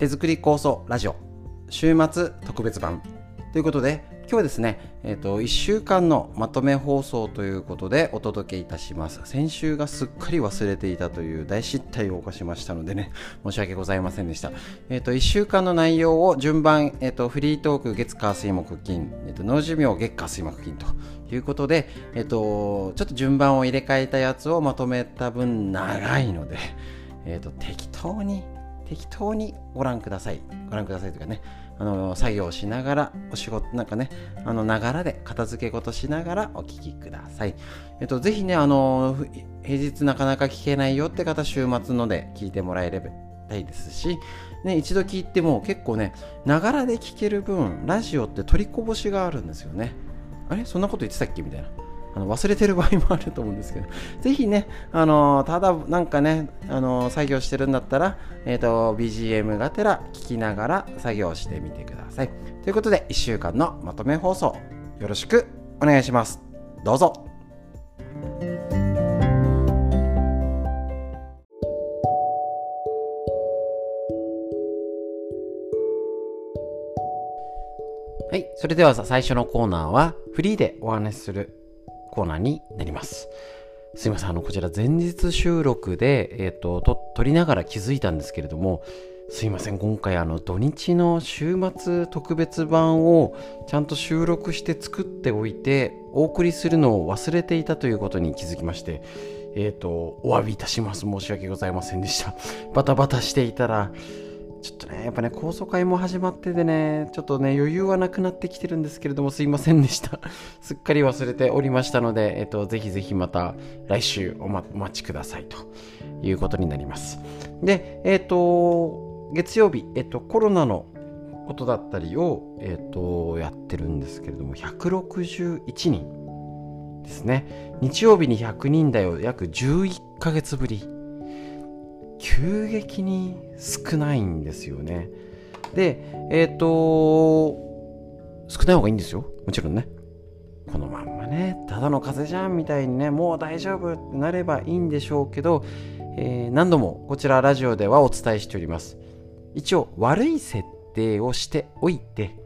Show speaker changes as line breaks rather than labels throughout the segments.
手作り構想ラジオ週末特別版。ということで今日はですね、え、ー、と1週間のまとめ放送ということでお届けいたします。先週がすっかり忘れていたという大失態を犯しましたのでね 申し訳ございませんでした。え、ー、と1週間の内容を順番、え、ー、とフリートーク月火水木金、えっと脳寿命月火水木金ということで、えっと、ちょっと順番を入れ替えたやつをまとめた分長いので、えっと、適当に適当にご覧ください。ご覧くださいというかね、あの作業しながら、お仕事、なんかね、あの、ながらで片付け事しながらお聞きください。えっと、ぜひね、あの、平日なかなか聞けないよって方、週末ので聞いてもらえればいいですし、ね、一度聞いても結構ね、ながらで聞ける分、ラジオって取りこぼしがあるんですよね。あれ？そんなこと言ってたっけ？みたいな。あの忘れてる場合もあると思うんですけど、ぜひね、あのただなんかね、あの作業してるんだったら、えっ、ー、と、BGM がてら聞きながら作業してみてください。ということで、1週間のまとめ放送、よろしくお願いします。どうぞ。はい。それでは最初のコーナーは、フリーでお話しするコーナーになります。すいません、あの、こちら前日収録で、えっ、ー、と、撮りながら気づいたんですけれども、すいません、今回あの、土日の週末特別版をちゃんと収録して作っておいて、お送りするのを忘れていたということに気づきまして、えっ、ー、と、お詫びいたします。申し訳ございませんでした。バタバタしていたら、ちょっとね、やっぱね、高層会も始まっててね、ちょっとね、余裕はなくなってきてるんですけれども、すいませんでした。すっかり忘れておりましたので、えっと、ぜひぜひまた来週お,、ま、お待ちくださいということになります。で、えっと、月曜日、えっと、コロナのことだったりを、えっと、やってるんですけれども、161人ですね。日曜日に100人台を約11ヶ月ぶり。急激に少ないんですよね。で、えっ、ー、と、少ない方がいいんですよ。もちろんね。このまんまね、ただの風邪じゃんみたいにね、もう大丈夫ってなればいいんでしょうけど、えー、何度もこちらラジオではお伝えしております。一応、悪い設定をしておいて、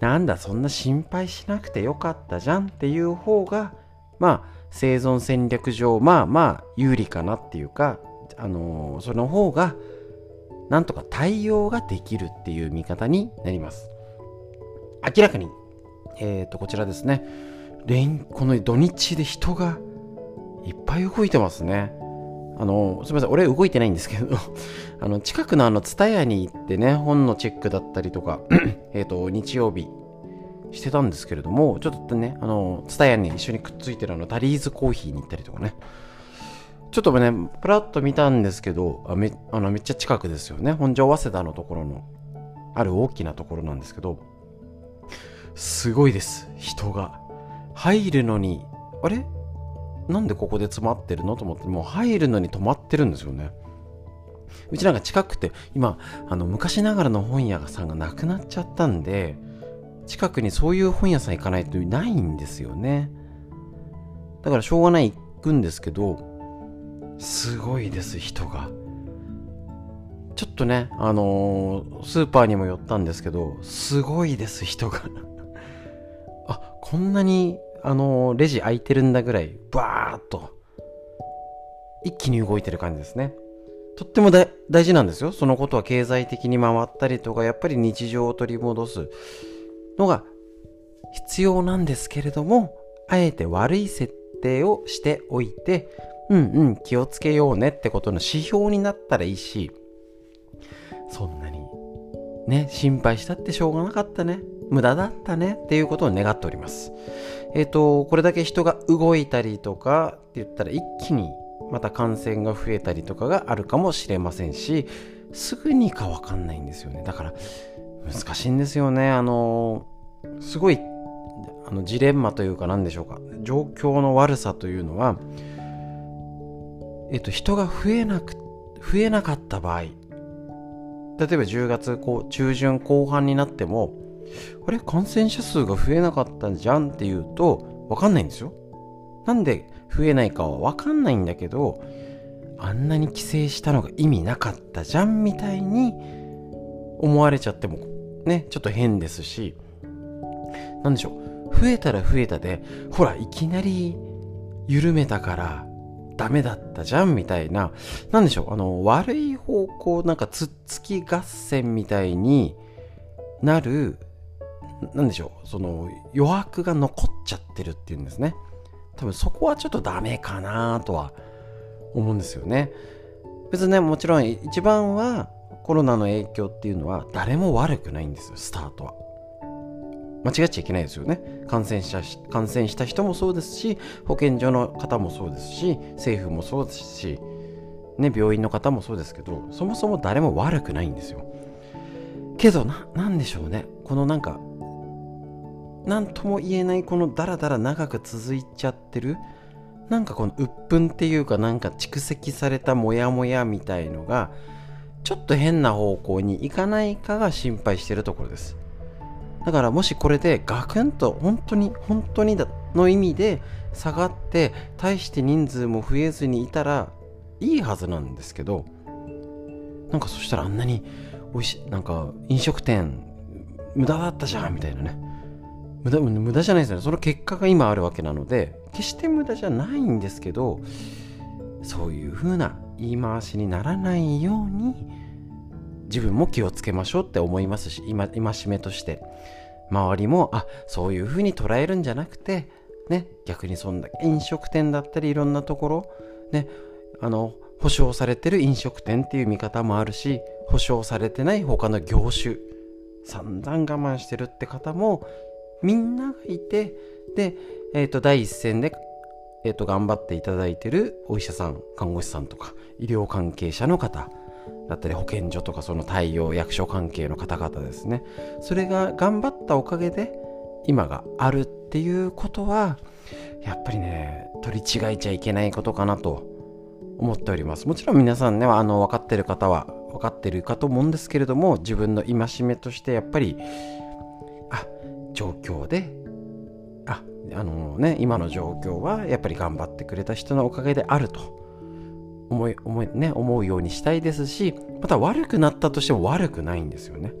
なんだ、そんな心配しなくてよかったじゃんっていう方が、まあ、生存戦略上、まあまあ、有利かなっていうか、あのその方がなんとか対応ができるっていう見方になります。明らかにえっ、ー、とこちらですね。連この土日で人がいっぱい動いてますね。あのすみません俺動いてないんですけど あの近くのあの蔦屋に行ってね本のチェックだったりとか えっと日曜日してたんですけれどもちょっとねあの蔦屋に一緒にくっついてるあのタリーズコーヒーに行ったりとかね。ちょっとね、プラッと見たんですけど、あめあのめっちゃ近くですよね。本庄早稲田のところの、ある大きなところなんですけど、すごいです、人が。入るのに、あれ？なんでここで詰まってるの？と思って、もう入るのに止まってるんですよね。うちなんか近くて、今、あの、昔ながらの本屋さんがなくなっちゃったんで、近くにそういう本屋さん行かないとないんですよね。だからしょうがない行くんですけど、すごいです人が。ちょっとねあのー、スーパーにも寄ったんですけどすごいです人が。あこんなにあのー、レジ開いてるんだぐらいバーっと。一気に動いてる感じですね。とっても大事なんですよ。そのことは経済的に回ったりとかやっぱり日常を取り戻す。のが必要なんですけれどもあえて悪い設定をしておいてうんうん、気をつけようねってことの指標になったらいいし、そんなに、ね、心配したってしょうがなかったね。無駄だったねっていうことを願っております。えっ、ー、と、これだけ人が動いたりとかって言ったら一気にまた感染が増えたりとかがあるかもしれませんし、すぐにかわかんないんですよね。だから、難しいんですよね。あの、すごい、あの、ジレンマというか何でしょうか。状況の悪さというのは、えっと、人が増えなく、増えなかった場合、例えば10月こう中旬後半になっても、あれ？感染者数が増えなかったんじゃんっていうと、わかんないんですよ。なんで増えないかはわかんないんだけど、あんなに規制したのが意味なかったじゃんみたいに思われちゃってもね、ちょっと変ですし、なんでしょう、増えたら増えたで、ほら、いきなり緩めたからダメだったじゃんみたいな、なんでしょう、あの、悪い方向、なんかつっつき合戦みたいになる、なんでしょう、その余白が残っちゃってるっていうんですね。多分そこはちょっとダメかなとは思うんですよね。別にね、もちろん一番はコロナの影響っていうのは誰も悪くないんですよ、スタートは。間違っちゃいけないですよね。感染した感染した人もそうですし、保健所の方もそうですし、政府もそうですし、ね、病院の方もそうですけど、そもそも誰も悪くないんですよ。けど、な、なんでしょうね。このなんか、なんとも言えないこのダラダラ長く続いちゃってる、なんかこの鬱憤っていうかなんか蓄積されたモヤモヤみたいのが、ちょっと変な方向に行かないかが心配してるところです。だからもしこれでガクンと本当に本当にの意味で下がって大して人数も増えずにいたらいいはずなんですけどなんかそしたらあんなに美味しいなんか飲食店無駄だったじゃんみたいなね。無駄無駄じゃないですよね。その結果が今あるわけなので決して無駄じゃないんですけどそういう風な言い回しにならないように自分も気をつけましょうって思いますし今戒めとして。周りもあそういう風に捉えるんじゃなくてね逆にそんな飲食店だったりいろんなところねあの保証されてる飲食店っていう見方もあるし保証されてない他の業種散々我慢してるって方もみんながいてで、えー、と第一線で、えー、と頑張っていただいてるお医者さん看護師さんとか医療関係者の方だったり保健所とかその対応役所関係の方々ですね。それが頑張ったおかげで今があるっていうことはやっぱりね取り違えちゃいけないことかなと思っております。もちろん皆さんねあの分かってる方は分かってるかと思うんですけれども自分の戒めとしてやっぱりあ状況でああのね今の状況はやっぱり頑張ってくれた人のおかげであると。思い思い、ね、思うようにしたいですしまた悪くなったとしても悪くないんですよね。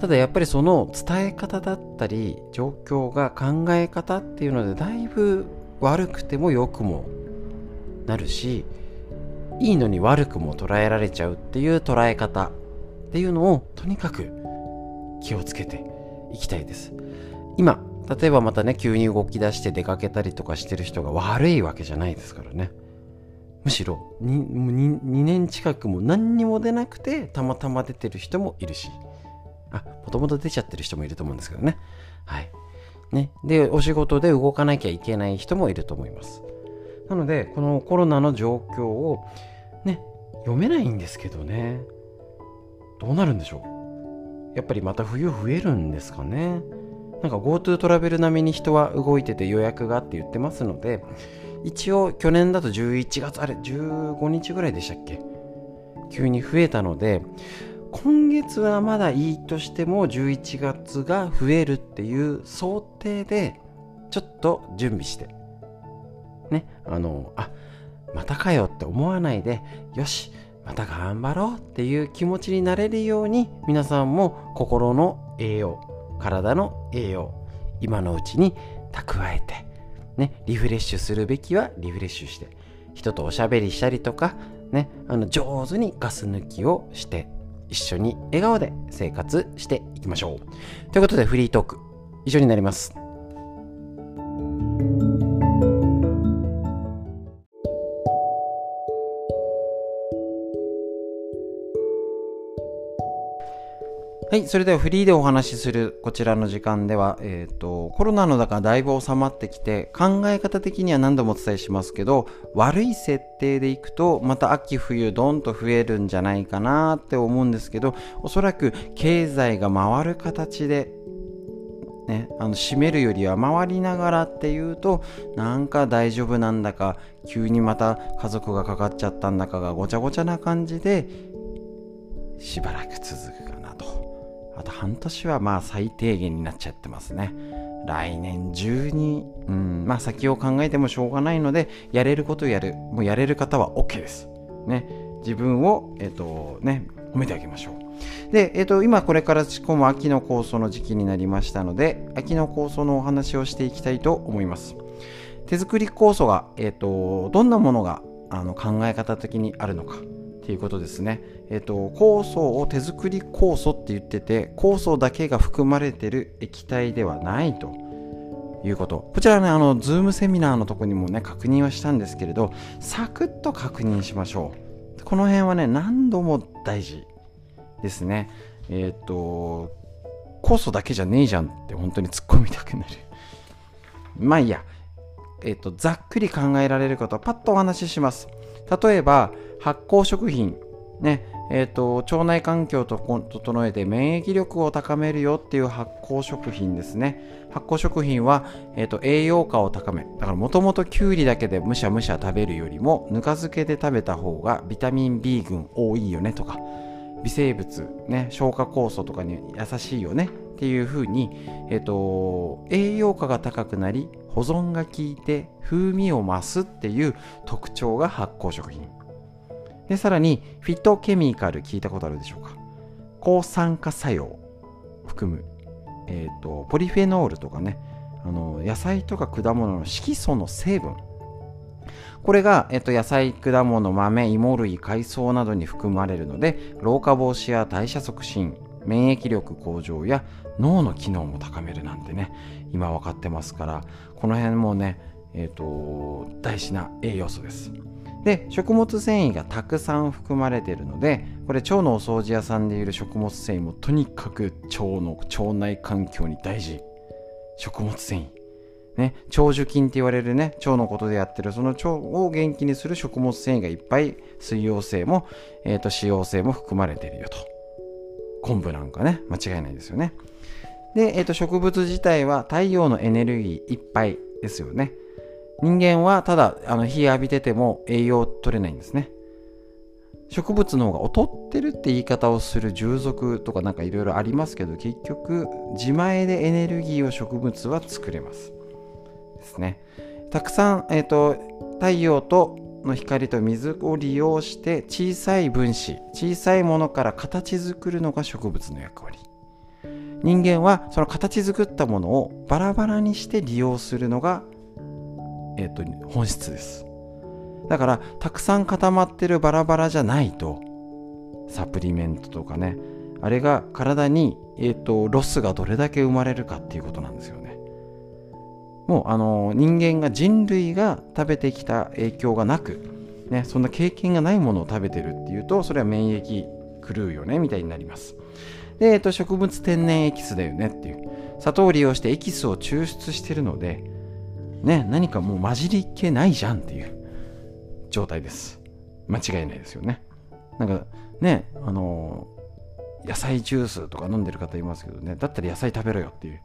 ただやっぱりその伝え方だったり状況が考え方っていうのでだいぶ悪くても良くもなるしいいのに悪くも捉えられちゃうっていう捉え方っていうのをとにかく気をつけていきたいです。今例えばまたね急に動き出して出かけたりとかしてる人が悪いわけじゃないですからね。むしろ 2, 2, 年近くも何にも出なくてたまたま出てる人もいるし。あもともと出ちゃってる人もいると思うんですけどね。はい。ね。でお仕事で動かなきゃいけない人もいると思います。なのでこのコロナの状況をね読めないんですけどね。どうなるんでしょう？やっぱりまた冬増えるんですかね。なんか GoTo トラベル並みに人は動いてて予約がって言ってますので一応去年だと11月あれ15日ぐらいでしたっけ？急に増えたので今月はまだいいとしても11月が増えるっていう想定でちょっと準備してねあのあまたかよって思わないでよしまた頑張ろうっていう気持ちになれるように皆さんも心の栄養体の栄養今のうちに蓄えてね、リフレッシュするべきはリフレッシュして、人とおしゃべりしたりとか、ね、あの上手にガス抜きをして、一緒に笑顔で生活していきましょう。ということでフリートーク、以上になります。はい、それではフリーでお話しするこちらの時間では、えっ、ー、と、コロナの中だいぶ収まってきて、考え方的には何度もお伝えしますけど、悪い設定でいくと、また秋冬ドンと増えるんじゃないかなって思うんですけど、おそらく経済が回る形で、ね、あの閉めるよりは回りながらっていうとなんか大丈夫なんだか急にまた家族がかかっちゃったんだかがごちゃごちゃな感じでしばらく続くかあと半年はまあ最低限になっちゃってますね。来年中に、うん、まあ先を考えてもしょうがないので、やれることやる。もうやれる方は OK です。ね。自分を、えっ、ー、とね、褒めてあげましょう。で、えっ、ー、と、今これから仕込む秋の酵素の時期になりましたので、秋の酵素のお話をしていきたいと思います。手作り酵素が、えっ、ー、と、どんなものがあの考え方的にあるのかっていうことですね。えっ、と、酵素を手作り酵素って言ってて、酵素だけが含まれてる液体ではないと。いうこと。こちらね、あの、ズームセミナーのとこにもね、確認はしたんですけれど、サクッと確認しましょう。この辺はね、何度も大事ですね。えっ、と、酵素だけじゃねえじゃんって本当に突っ込みたくなる。まあいいや。えっ、と、ざっくり考えられることをパッとお話しします。例えば、発酵食品。ね、えーと、腸内環境を整えて免疫力を高めるよっていう発酵食品ですね。発酵食品は、えーと、栄養価を高めだからもともときゅうりだけでむしゃむしゃ食べるよりもぬか漬けで食べた方がビタミン B 群多いよねとか。微生物、ね、消化酵素とかに優しいよねっていう風に、えーと栄養価が高くなり保存が効いて風味を増すっていう特徴が発酵食品。で、さらに、フィットケミカル聞いたことあるでしょうか？抗酸化作用含む、えっ、ー、と、ポリフェノールとかね、あの、野菜とか果物の色素の成分。これが、えっ、と、野菜、果物、豆、芋類、海藻などに含まれるので、老化防止や代謝促進、免疫力向上や脳の機能も高めるなんてね、今分かってますから、この辺もね、えっ、と、大事な栄養素です。で食物繊維がたくさん含まれているのでこれ腸のお掃除屋さんでいる食物繊維もとにかく腸の腸内環境に大事。食物繊維。ね、腸樹菌って言われるね腸のことでやってるその腸を元気にする食物繊維がいっぱい水溶性も、えーと、脂溶性も含まれているよと。昆布なんかね間違いないですよね。で、えーと植物自体は太陽のエネルギーいっぱいですよね。人間はただあの日浴びてても栄養取れないんですね。植物の方が劣ってるって言い方をする従属とかなんかいろいろありますけど結局自前でエネルギーを植物は作れます。ですね。たくさん、えーと、太陽との光と水を利用して小さい分子小さいものから形作るのが植物の役割。人間はその形作ったものをバラバラにして利用するのがえーと、本質です。だからたくさん固まってるバラバラじゃないとサプリメントとかねあれが体に、えーと、ロスがどれだけ生まれるかっていうことなんですよね。もうあの人間が人類が食べてきた影響がなく、ね、そんな経験がないものを食べてるっていうとそれは免疫狂うよねみたいになります。で、えーと植物天然エキスだよねっていう。砂糖を利用してエキスを抽出してるのでね、何かもう混じりっけないじゃんっていう状態です。間違いないですよね。なんかね、あのー、野菜ジュースとか飲んでる方いますけどね、だったら野菜食べろよっていう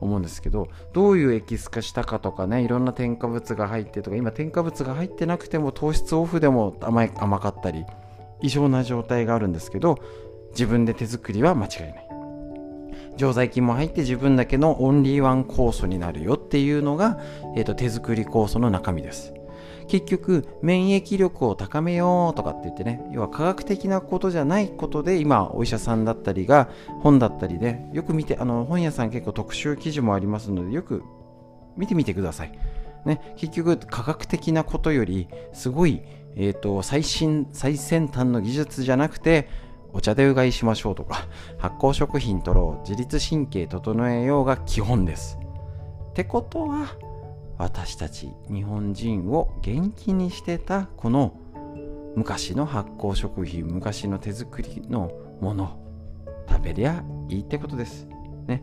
思うんですけど、どういうエキス化したかとかね、いろんな添加物が入ってとか、今添加物が入ってなくても糖質オフでも甘い甘かったり、異常な状態があるんですけど、自分で手作りは間違いない。常在菌も入って自分だけのオンリーワン酵素になるよっていうのが、えーと、手作り酵素の中身です。結局免疫力を高めようとかって言ってね要は科学的なことじゃないことで今お医者さんだったりが本だったりでよく見てあの本屋さん結構特集記事もありますのでよく見てみてください、ね、結局科学的なことよりすごい、えーと最新最先端の技術じゃなくてお茶でうがいしましょうとか、発酵食品取ろう、自律神経整えようが基本です。ってことは、私たち日本人を元気にしてたこの昔の発酵食品、昔の手作りのもの、食べりゃいいってことです。ね、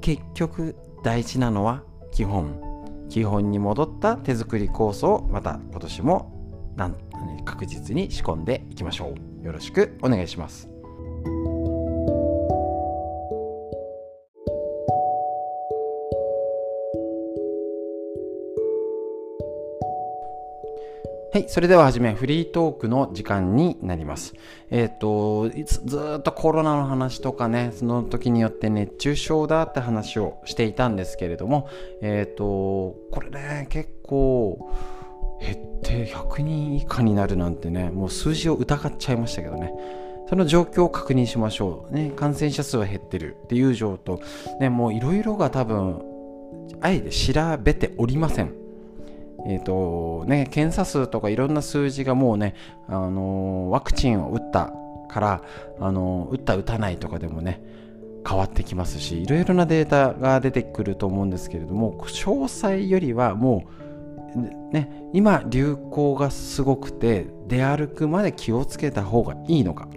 結局大事なのは基本。基本に戻った手作り酵素をまた今年も確実に仕込んでいきましょう。よろしくお願いします。はい。それでははじめ、フリートークの時間になります。えっ、ー、と、ずっとコロナの話とかね、その時によって熱中症だって話をしていたんですけれども、えっ、ー、と、これね、結構、減って100人以下になるなんてねもう数字を疑っちゃいましたけどねその状況を確認しましょう。ね、感染者数は減ってるっていう状況、ね、もういろいろが多分、あえて調べておりません。えっ、ー、とね、検査数とかいろんな数字がもうね、あのー、ワクチンを打ったから、あのー、打った打たないとかでもね、変わってきますし、いろいろなデータが出てくると思うんですけれども、詳細よりはもう、ね、今流行がすごくて出歩くまで気をつけた方がいいのか。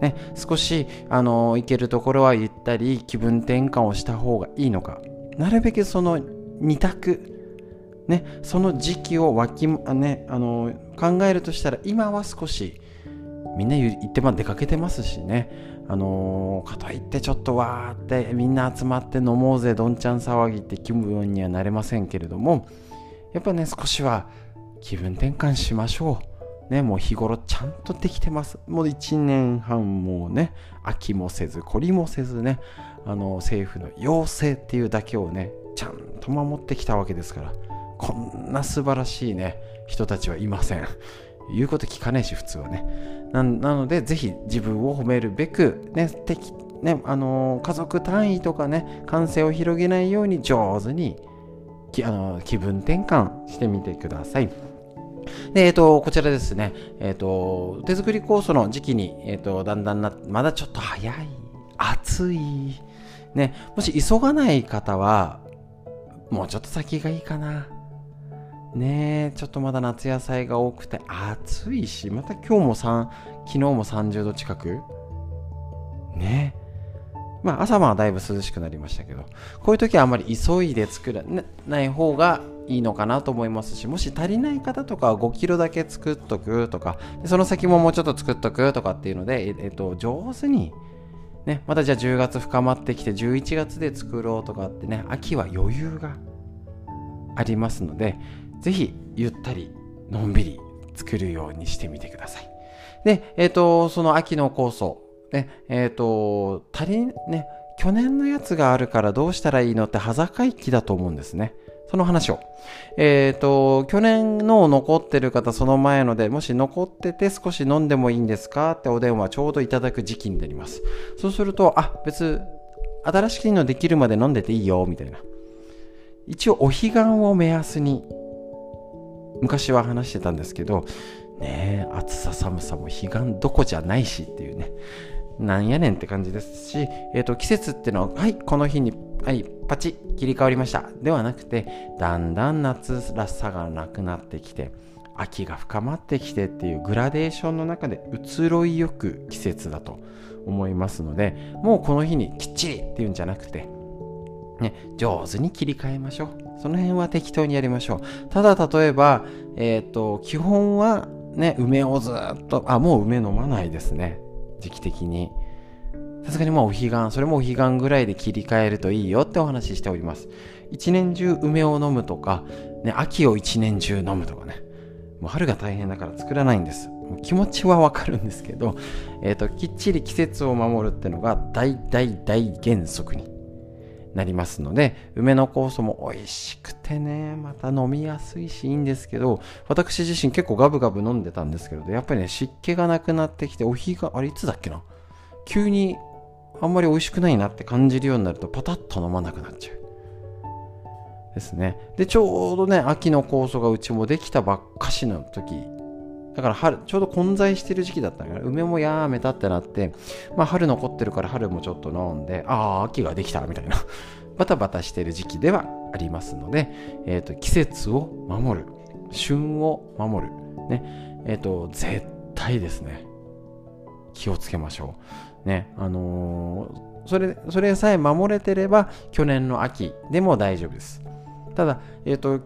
ね、少し、あの行けるところは行ったり気分転換をした方がいいのか。なるべくその2択、ね、その時期をき、ね、あの考えるとしたら今は少しみんな言って出かけてますしね。あのかといってちょっとわーってみんな集まって飲もうぜどんちゃん騒ぎって気分にはなれませんけれどもやっぱね少しは気分転換しましょうね、もう日頃ちゃんとできてます。もう1年半もうね、飽きもせず、懲りもせずね、あの政府の要請っていうだけをね、ちゃんと守ってきたわけですから、こんな素晴らしいね、人たちはいません。言うこと聞かねえし、普通はね。なので、ぜひ自分を褒めるべく、ね、ね、あの家族単位とかね、感染を広げないように上手に、あの気分転換してみてください。で、えっ、ー、と、こちらですね、えっ、ー、と、手作り酵素の時期に、え、ー、と、だんだんな、まだちょっと早い、暑い、ね、もし急がない方は、もうちょっと先がいいかな。ね。えちょっとまだ夏野菜が多くて暑いし、また今日も3、昨日も30度近く。ね。えまあ朝晩はだいぶ涼しくなりましたけど、こういう時はあまり急いで作らない方がいいのかなと思いますしもし足りない方とかは5キロだけ作っとくとかその先ももうちょっと作っとくとかっていうので、えっと、上手にね、またじゃあ10月深まってきて11月で作ろうとかってね秋は余裕がありますのでぜひゆったりのんびり作るようにしてみてください。でえっ、とその秋の酵素ねえっ、ー、と足りね去年のやつがあるからどうしたらいいのって端境期だと思うんですねその話を。えっ、ー、と、去年の残ってる方、その前ので、もし残ってて少し飲んでもいいんですかってお電話ちょうどいただく時期になります。そうすると、あ、別、新しいのできるまで飲んでていいよ、みたいな。一応、お彼岸を目安に、昔は話してたんですけど、ねえ暑さ寒さも彼岸どこじゃないしっていうね。なんやねんって感じですし、え、ー、と、季節っていうのは、はい、この日にはい、パチッ切り替わりました。ではなくて、だんだん夏らしさがなくなってきて、秋が深まってきてっていうグラデーションの中で移ろいよく季節だと思いますので、もうこの日にきっちりっていうんじゃなくて、ね、上手に切り替えましょう。その辺は適当にやりましょう。ただ例えば、えっ、ー、と、基本はね、梅をずっと、あ、もう梅飲まないですね。時期的に。さすがにまあお彼岸、それもお彼岸ぐらいで切り替えるといいよってお話ししております。一年中梅を飲むとか、ね、秋を一年中飲むとかね。もう春が大変だから作らないんです。もう気持ちはわかるんですけど、えっ、ー、と、きっちり季節を守るってのが大大大原則になりますので、梅の酵素も美味しくてね、また飲みやすいしいいんですけど、私自身結構ガブガブ飲んでたんですけど、やっぱりね、湿気がなくなってきて、お日が、あれいつだっけな？急にあんまり美味しくないなって感じるようになるとパタッと飲まなくなっちゃう。ですね。で、ちょうどね、秋の酵素がうちもできたばっかしの時、だから春、ちょうど混在してる時期だったから、梅もやめたってなって、まあ春残ってるから春もちょっと飲んで、ああ、秋ができたみたいな、バタバタしてる時期ではありますので、えっ、ー、と、季節を守る、旬を守る、ね、えっ、ー、と、絶対ですね、気をつけましょう。ね、あのー、それ、それさえ守れてれば、去年の秋でも大丈夫です。ただ、えっ、と、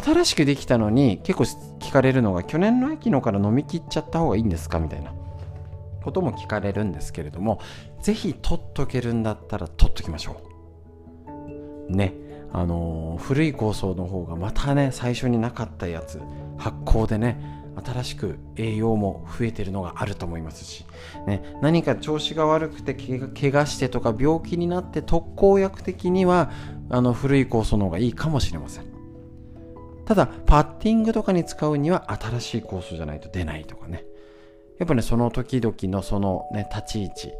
新しくできたのに結構聞かれるのが、去年の秋のから飲み切っちゃった方がいいんですかみたいなことも聞かれるんですけれども、ぜひ取っとけるんだったら取っときましょう。ね。あのー、古い構想の方がまたね、最初になかったやつ、発酵でね、新しく栄養も増えてるのがあると思いますし、ね、何か調子が悪くて怪我してとか病気になって特効薬的にはあの古い酵素の方がいいかもしれませんただパッティングとかに使うには新しい酵素じゃないと出ないとかね。やっぱねその時々のそのね立ち位置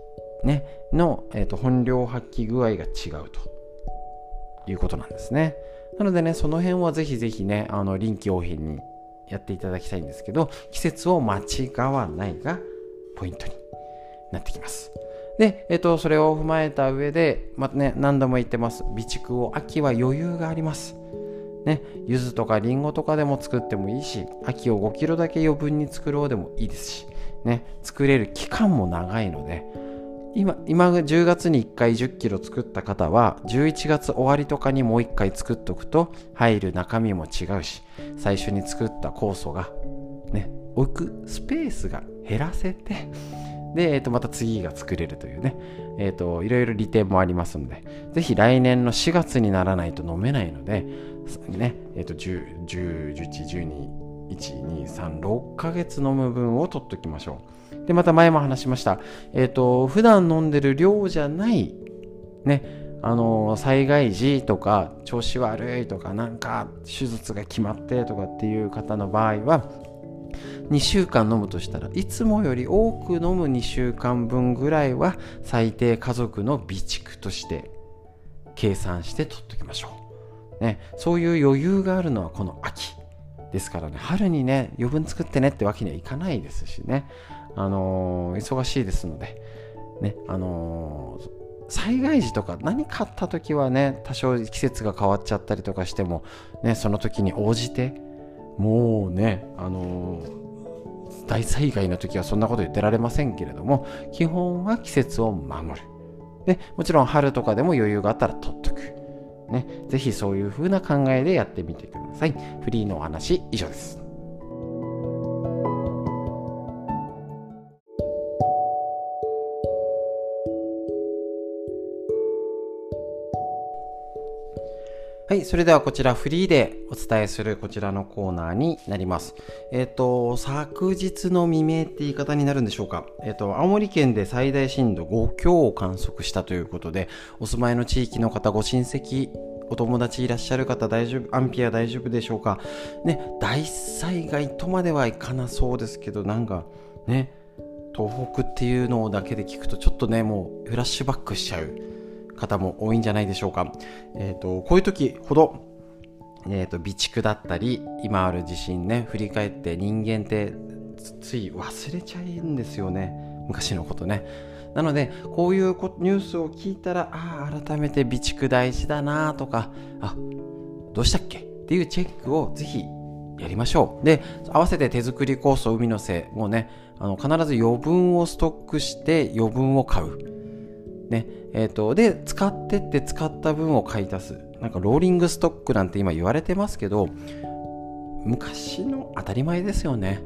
ねの、えーと、本領発揮具合が違うと。いうことなんですね。なのでねその辺はぜひぜひねあの臨機応変にやっていただきたいんですけど季節を間違わないがポイントに。なってきます。で、えっ、と、それを踏まえた上で、またね、何度も言ってます。備蓄を秋は余裕があります。ね、柚子とかりんごとかでも作ってもいいし、秋を5キロだけ余分に作ろうでもいいですし、ね、作れる期間も長いので今今10月に1回10キロ作った方は11月終わりとかにもう1回作っとくと入る中身も違うし最初に作った酵素がね置くスペースが減らせてで、えー、とまた次が作れるというね、えー、といろいろ利点もありますのでぜひ来年の4月にならないと飲めないのでねえー、と10、10、11、12 123,6ヶ月飲む分を取っときましょう。で、また前も話しました。えっ、ー、と、普段飲んでる量じゃない、ね、あの、災害時とか、調子悪いとか、なんか、手術が決まってとかっていう方の場合は、2週間飲むとしたらいつもより多く飲む2週間分ぐらいは最低家族の備蓄として計算して取っておきましょう、ね、そういう余裕があるのはこの秋ですからね、春にね、余分作ってねってわけにはいかないですしね、あのー、忙しいですので、ね、あのー、災害時とか何かあった時はね、多少季節が変わっちゃったりとかしても、ね、その時に応じて、もうね、あのー、大災害の時はそんなこと言ってられませんけれども、基本は季節を守る。で、もちろん春とかでも余裕があったら取っとく。ね、ぜひそういう風な考えでやってみてください。フリーのお話以上です。はい。それではこちらフリーでお伝えするこちらのコーナーになります。えっ、ー、と、昨日の未明って言い方になるんでしょうか。えっ、ー、と、青森県で最大震度5強を観測したということで、お住まいの地域の方、ご親戚、お友達いらっしゃる方大丈夫、アンピア大丈夫でしょうか。ね、大災害とまではいかなそうですけど、なんかね、東北っていうのだけで聞くとちょっとね、もうフラッシュバックしちゃう。方も多いんじゃないでしょうか。えっ、ー、と、こういう時ほど、えっ、ー、と、備蓄だったり、今ある地震ね、振り返って人間ってつい忘れちゃうんですよね。昔のことね。なので、こういうニュースを聞いたら、ああ、改めて備蓄大事だなとか、あ、どうしたっけ？っていうチェックをぜひやりましょう。で、合わせて手作り酵素海のせいもね、あの必ず余分をストックして余分を買う。ね、えっ、ー、と、で、使ってって使った分を買い足す。なんかローリングストックなんて今言われてますけど、昔の当たり前ですよね。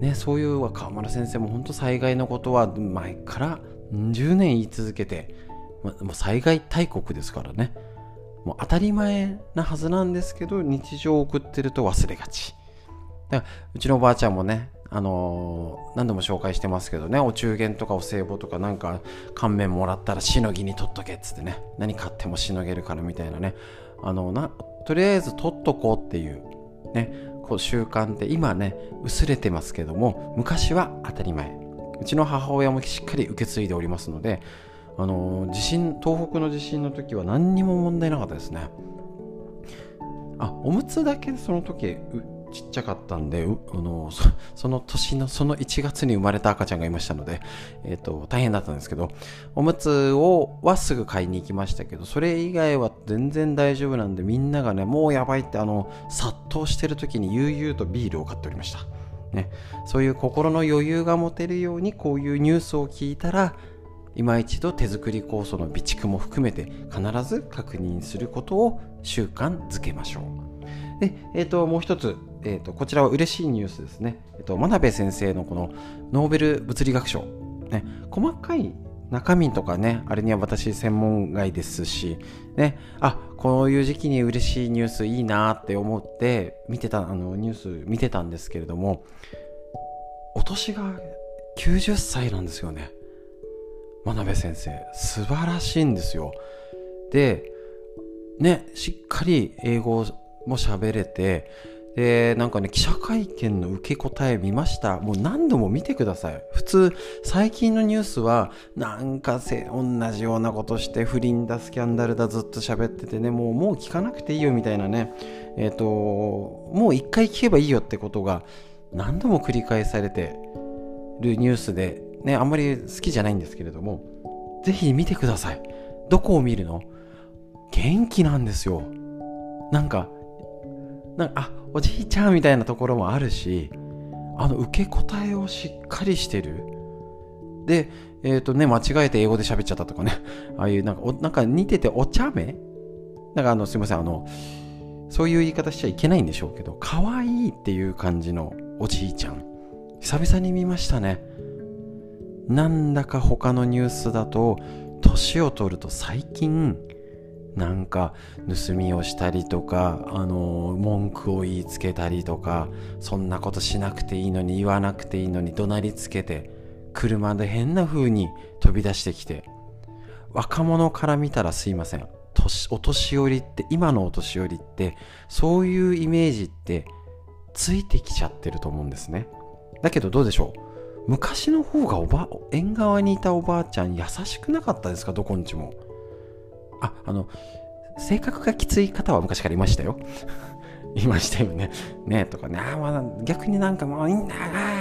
ね、そういう川村先生も本当災害のことは前から10年言い続けて、ま、もう災害大国ですからね。もう当たり前なはずなんですけど、日常を送ってると忘れがち。だからうちのおばあちゃんもね、あの、何度も紹介してますけどね、お中元とかお歳暮とかなんか乾麺もらったらしのぎに取っとけっつってね、何買ってもしのげるからみたいなね、あのな、とりあえず取っとこうっていう、ね、こう習慣って今ね、薄れてますけども、昔は当たり前。うちの母親もしっかり受け継いでおりますので、あの、地震、東北の地震の時は何にも問題なかったですね。あ、おむつだけその時ちっちゃかったんで、あのその年のその1月に生まれた赤ちゃんがいましたので、えっ、ー、と、大変だったんですけど、おむつをはすぐ買いに行きましたけど、それ以外は全然大丈夫なんで、みんながね、もうやばいって、あの、殺到してる時に悠々とビールを買っておりました。ね、そういう心の余裕が持てるように、こういうニュースを聞いたら、今一度手作り酵素の備蓄も含めて必ず確認することを習慣づけましょう。で、え、ー、と、もう一つ、えーと、こちらは嬉しいニュースですね。えーと、真鍋先生のこのノーベル物理学賞、ね、細かい中身とかね、あれには私専門外ですし、ね、あ、こういう時期に嬉しいニュースいいなって思って見てた、あの、ニュース見てたんですけれども、お年が90歳なんですよね。真鍋先生。素晴らしいんですよ。で、ね、しっかり英語をも喋れて、で、なんかね、記者会見の受け答え見ました。もう何度も見てください。普通、最近のニュースは、なんかせ、同じようなことして、不倫だ、スキャンダルだ、ずっと喋っててね、もう、もう聞かなくていいよみたいなね、えっ、ー、と、もう一回聞けばいいよってことが、何度も繰り返されてるニュースで、ね、あんまり好きじゃないんですけれども、ぜひ見てください。どこを見るの？元気なんですよ。なんか、なんか、あ、おじいちゃんみたいなところもあるし、あの、受け答えをしっかりしてる。で、えっ、ー、とね、間違えて英語で喋っちゃったとかね。ああいう、なんか、おなんか似ててお茶目？なんかあの、すいません、あの、そういう言い方しちゃいけないんでしょうけど、可愛いっていう感じのおじいちゃん。久々に見ましたね。なんだか他のニュースだと、年を取ると最近、なんか盗みをしたりとか、あの文句を言いつけたりとかそんなことしなくていいのに言わなくていいのに怒鳴りつけて車で変な風に飛び出してきて若者から見たらすいません。お年寄りって今のお年寄りってそういうイメージってついてきちゃってると思うんですね。だけどどうでしょう。昔の方がおば縁側にいたおばあちゃん優しくなかったですか？どこんちも。あ、あの、性格がきつい方は昔からいましたよ。いましたよね。ねとかね、あまあ、逆になんかもういいんだ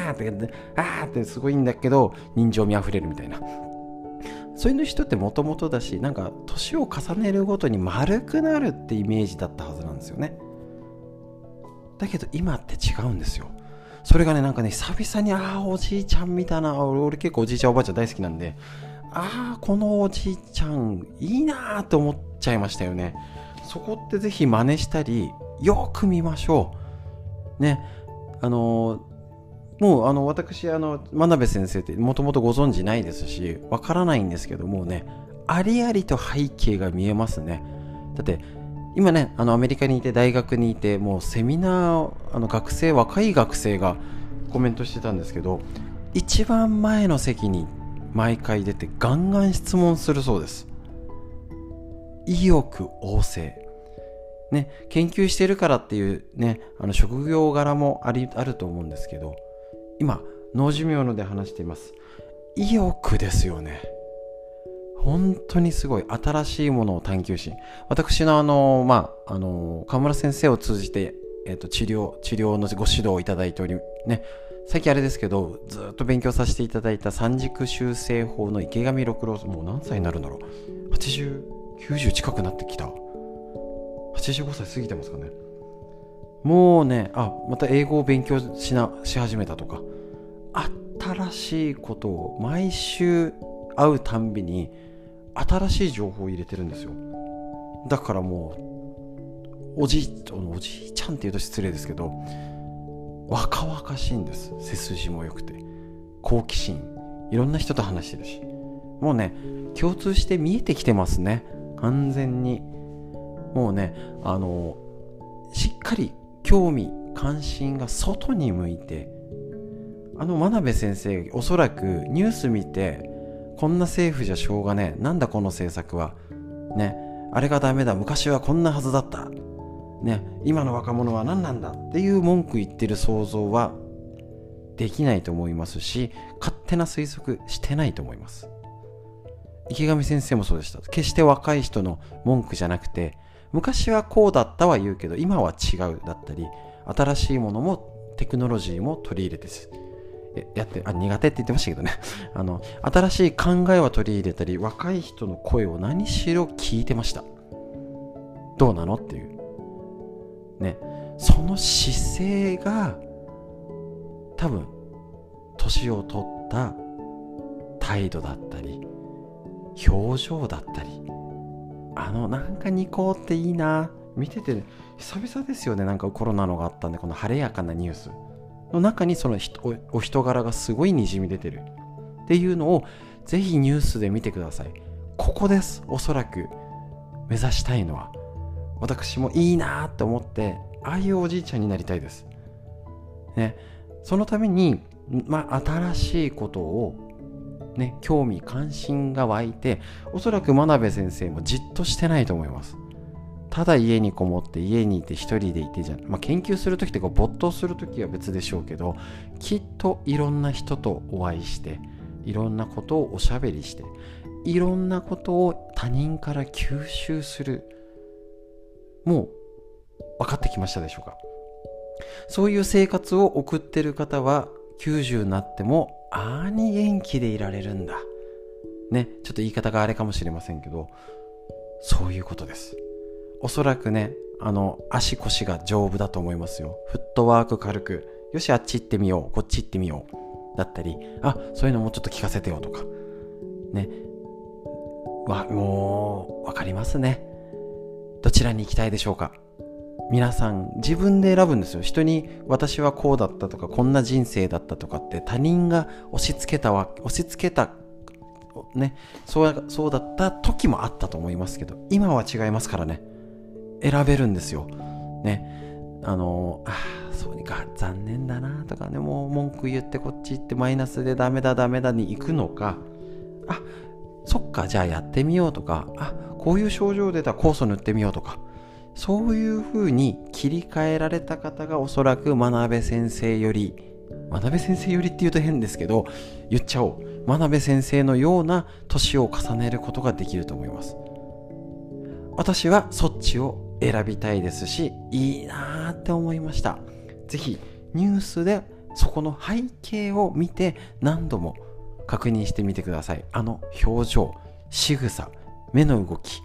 あーって、あーってすごいんだけど、人情味あふれるみたいな。そういう人ってもともとだし、なんか年を重ねるごとに丸くなるってイメージだったはずなんですよね。だけど今って違うんですよ。それがね、なんかね、久々に、ああ、おじいちゃん見たいな。俺結構おじいちゃんおばあちゃん大好きなんで、ああこのおじいちゃんいいなーって思っちゃいましたよね。そこってぜひ真似したりよく見ましょう。ね。あのもうあの私あの真鍋先生ってもともとご存知ないですしわからないんですけどもね。ありありと背景が見えますね。だって今ねあのアメリカにいて大学にいてもうセミナーあの学生若い学生がコメントしてたんですけど一番前の席に毎回出てガンガン質問するそうです。意欲旺盛。ね研究してるからっていうねあの職業柄もありあると思うんですけど今脳寿命ので話しています。意欲ですよね。本当にすごい。新しいものを探求し私のあのまああの河村先生を通じて、えー、と治療治療のご指導をいただいておりね最近あれですけど、ずっと勉強させていただいた三軸修正法の池上六郎もう何歳になるんだろう ?80、90近くなってきた。85歳過ぎてますかね。もうね、あ、また英語を勉強しな、し始めたとか、新しいことを毎週会うたんびに、新しい情報を入れてるんですよ。だからもう、おじ、おじいちゃんって言うと失礼ですけど、若々しいんです。背筋も良くて。好奇心。いろんな人と話してるし。もうね共通して見えてきてますね。完全に。もうねあのしっかり興味関心が外に向いて。あの真鍋先生おそらくニュース見てこんな政府じゃしょうがねえ。なんだこの政策は。ねあれがダメだ。昔はこんなはずだった。ね、今の若者は何なんだっていう文句言ってる想像はできないと思いますし勝手な推測してないと思います。池上先生もそうでした。決して若い人の文句じゃなくて昔はこうだったは言うけど今は違うだったり新しいものもテクノロジーも取り入れてす。やってあ苦手って言ってましたけどね。あの新しい考えは取り入れたり若い人の声を何しろ聞いてました。どうなのっていう。その姿勢が多分年を取った態度だったり表情だったりあのなんかニコっていいな見てて、久々ですよねなんかコロナのがあったんでこの晴れやかなニュース。の中にそのお人柄がすごいにじみ出てる。っていうのをぜひニュースで見てください。ここですおそらく目指したいのは。私もいいなって思ってああいうおじいちゃんになりたいです。ね、そのために、まあ、新しいことを、ね、興味関心が湧いておそらく真鍋先生もじっとしてないと思います。ただ家にこもって家にいて一人でいてじゃん、まあ、研究する時ってこう没頭する時は別でしょうけどきっといろんな人とお会いしていろんなことをおしゃべりしていろんなことを他人から吸収するもう分かってきましたでしょうか？そういう生活を送ってる方は90になってもああに元気でいられるんだ。ねちょっと言い方があれかもしれませんけどそういうことです。おそらくねあの足腰が丈夫だと思いますよ。フットワーク軽くよしあっち行ってみようこっち行ってみようだったりあそういうのもうちょっと聞かせてよとか。ね。わもう分かりますね。どちらに行きたいでしょうか？皆さん自分で選ぶんですよ。人に私はこうだったとかこんな人生だったとかって他人が押し付けたわ押し付けたねそうそうだった時もあったと思いますけど今は違いますからね。選べるんですよ。ね。あのあそうにか残念だなとかねもう文句言ってこっち行ってマイナスでダメだダメだに行くのか。あそっかじゃあやってみようとかあこういう症状出た酵素塗ってみようとか。そういうふうに切り替えられた方がおそらく真鍋先生より真鍋先生よりって言うと変ですけど言っちゃおう。真鍋先生のような年を重ねることができると思います。私はそっちを選びたいですしいいなーって思いました。是非ニュースでそこの背景を見て何度も確認してみてください。あの表情仕草目の動き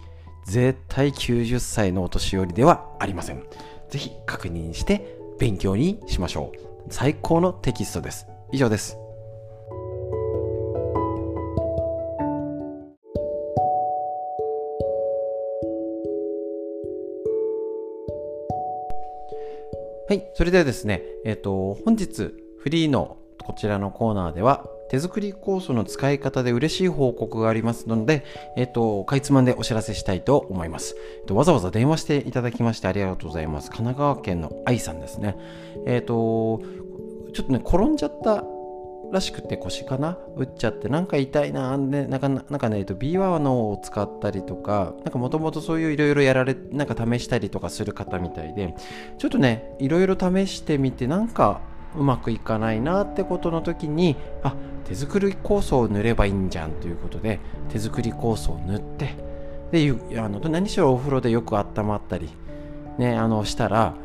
絶対90歳のお年寄りではありません。ぜひ確認して勉強にしましょう。最高のテキストです。以上です。はい、それではですね、えっ、ー、と、本日フリーのこちらのコーナーでは手作り酵素の使い方で嬉しい報告がありますので、えっと、かいつまんでお知らせしたいと思います。えっと、わざわざ電話していただきましてありがとうございます。神奈川県の愛さんですね。えっと、ちょっとね、転んじゃったらしくて腰かな？打っちゃってなんか痛いなでなんかなんかね、えっと、ビワのを使ったりとかなんかもともとそういういろいろやられなんか試したりとかする方みたいでちょっとねいろいろ試してみてなんかうまくいかないなってことの時にあ手作り酵素を塗ればいいんじゃんということで手作り酵素を塗ってであの何しろお風呂でよく温まったり、ね、あのしたら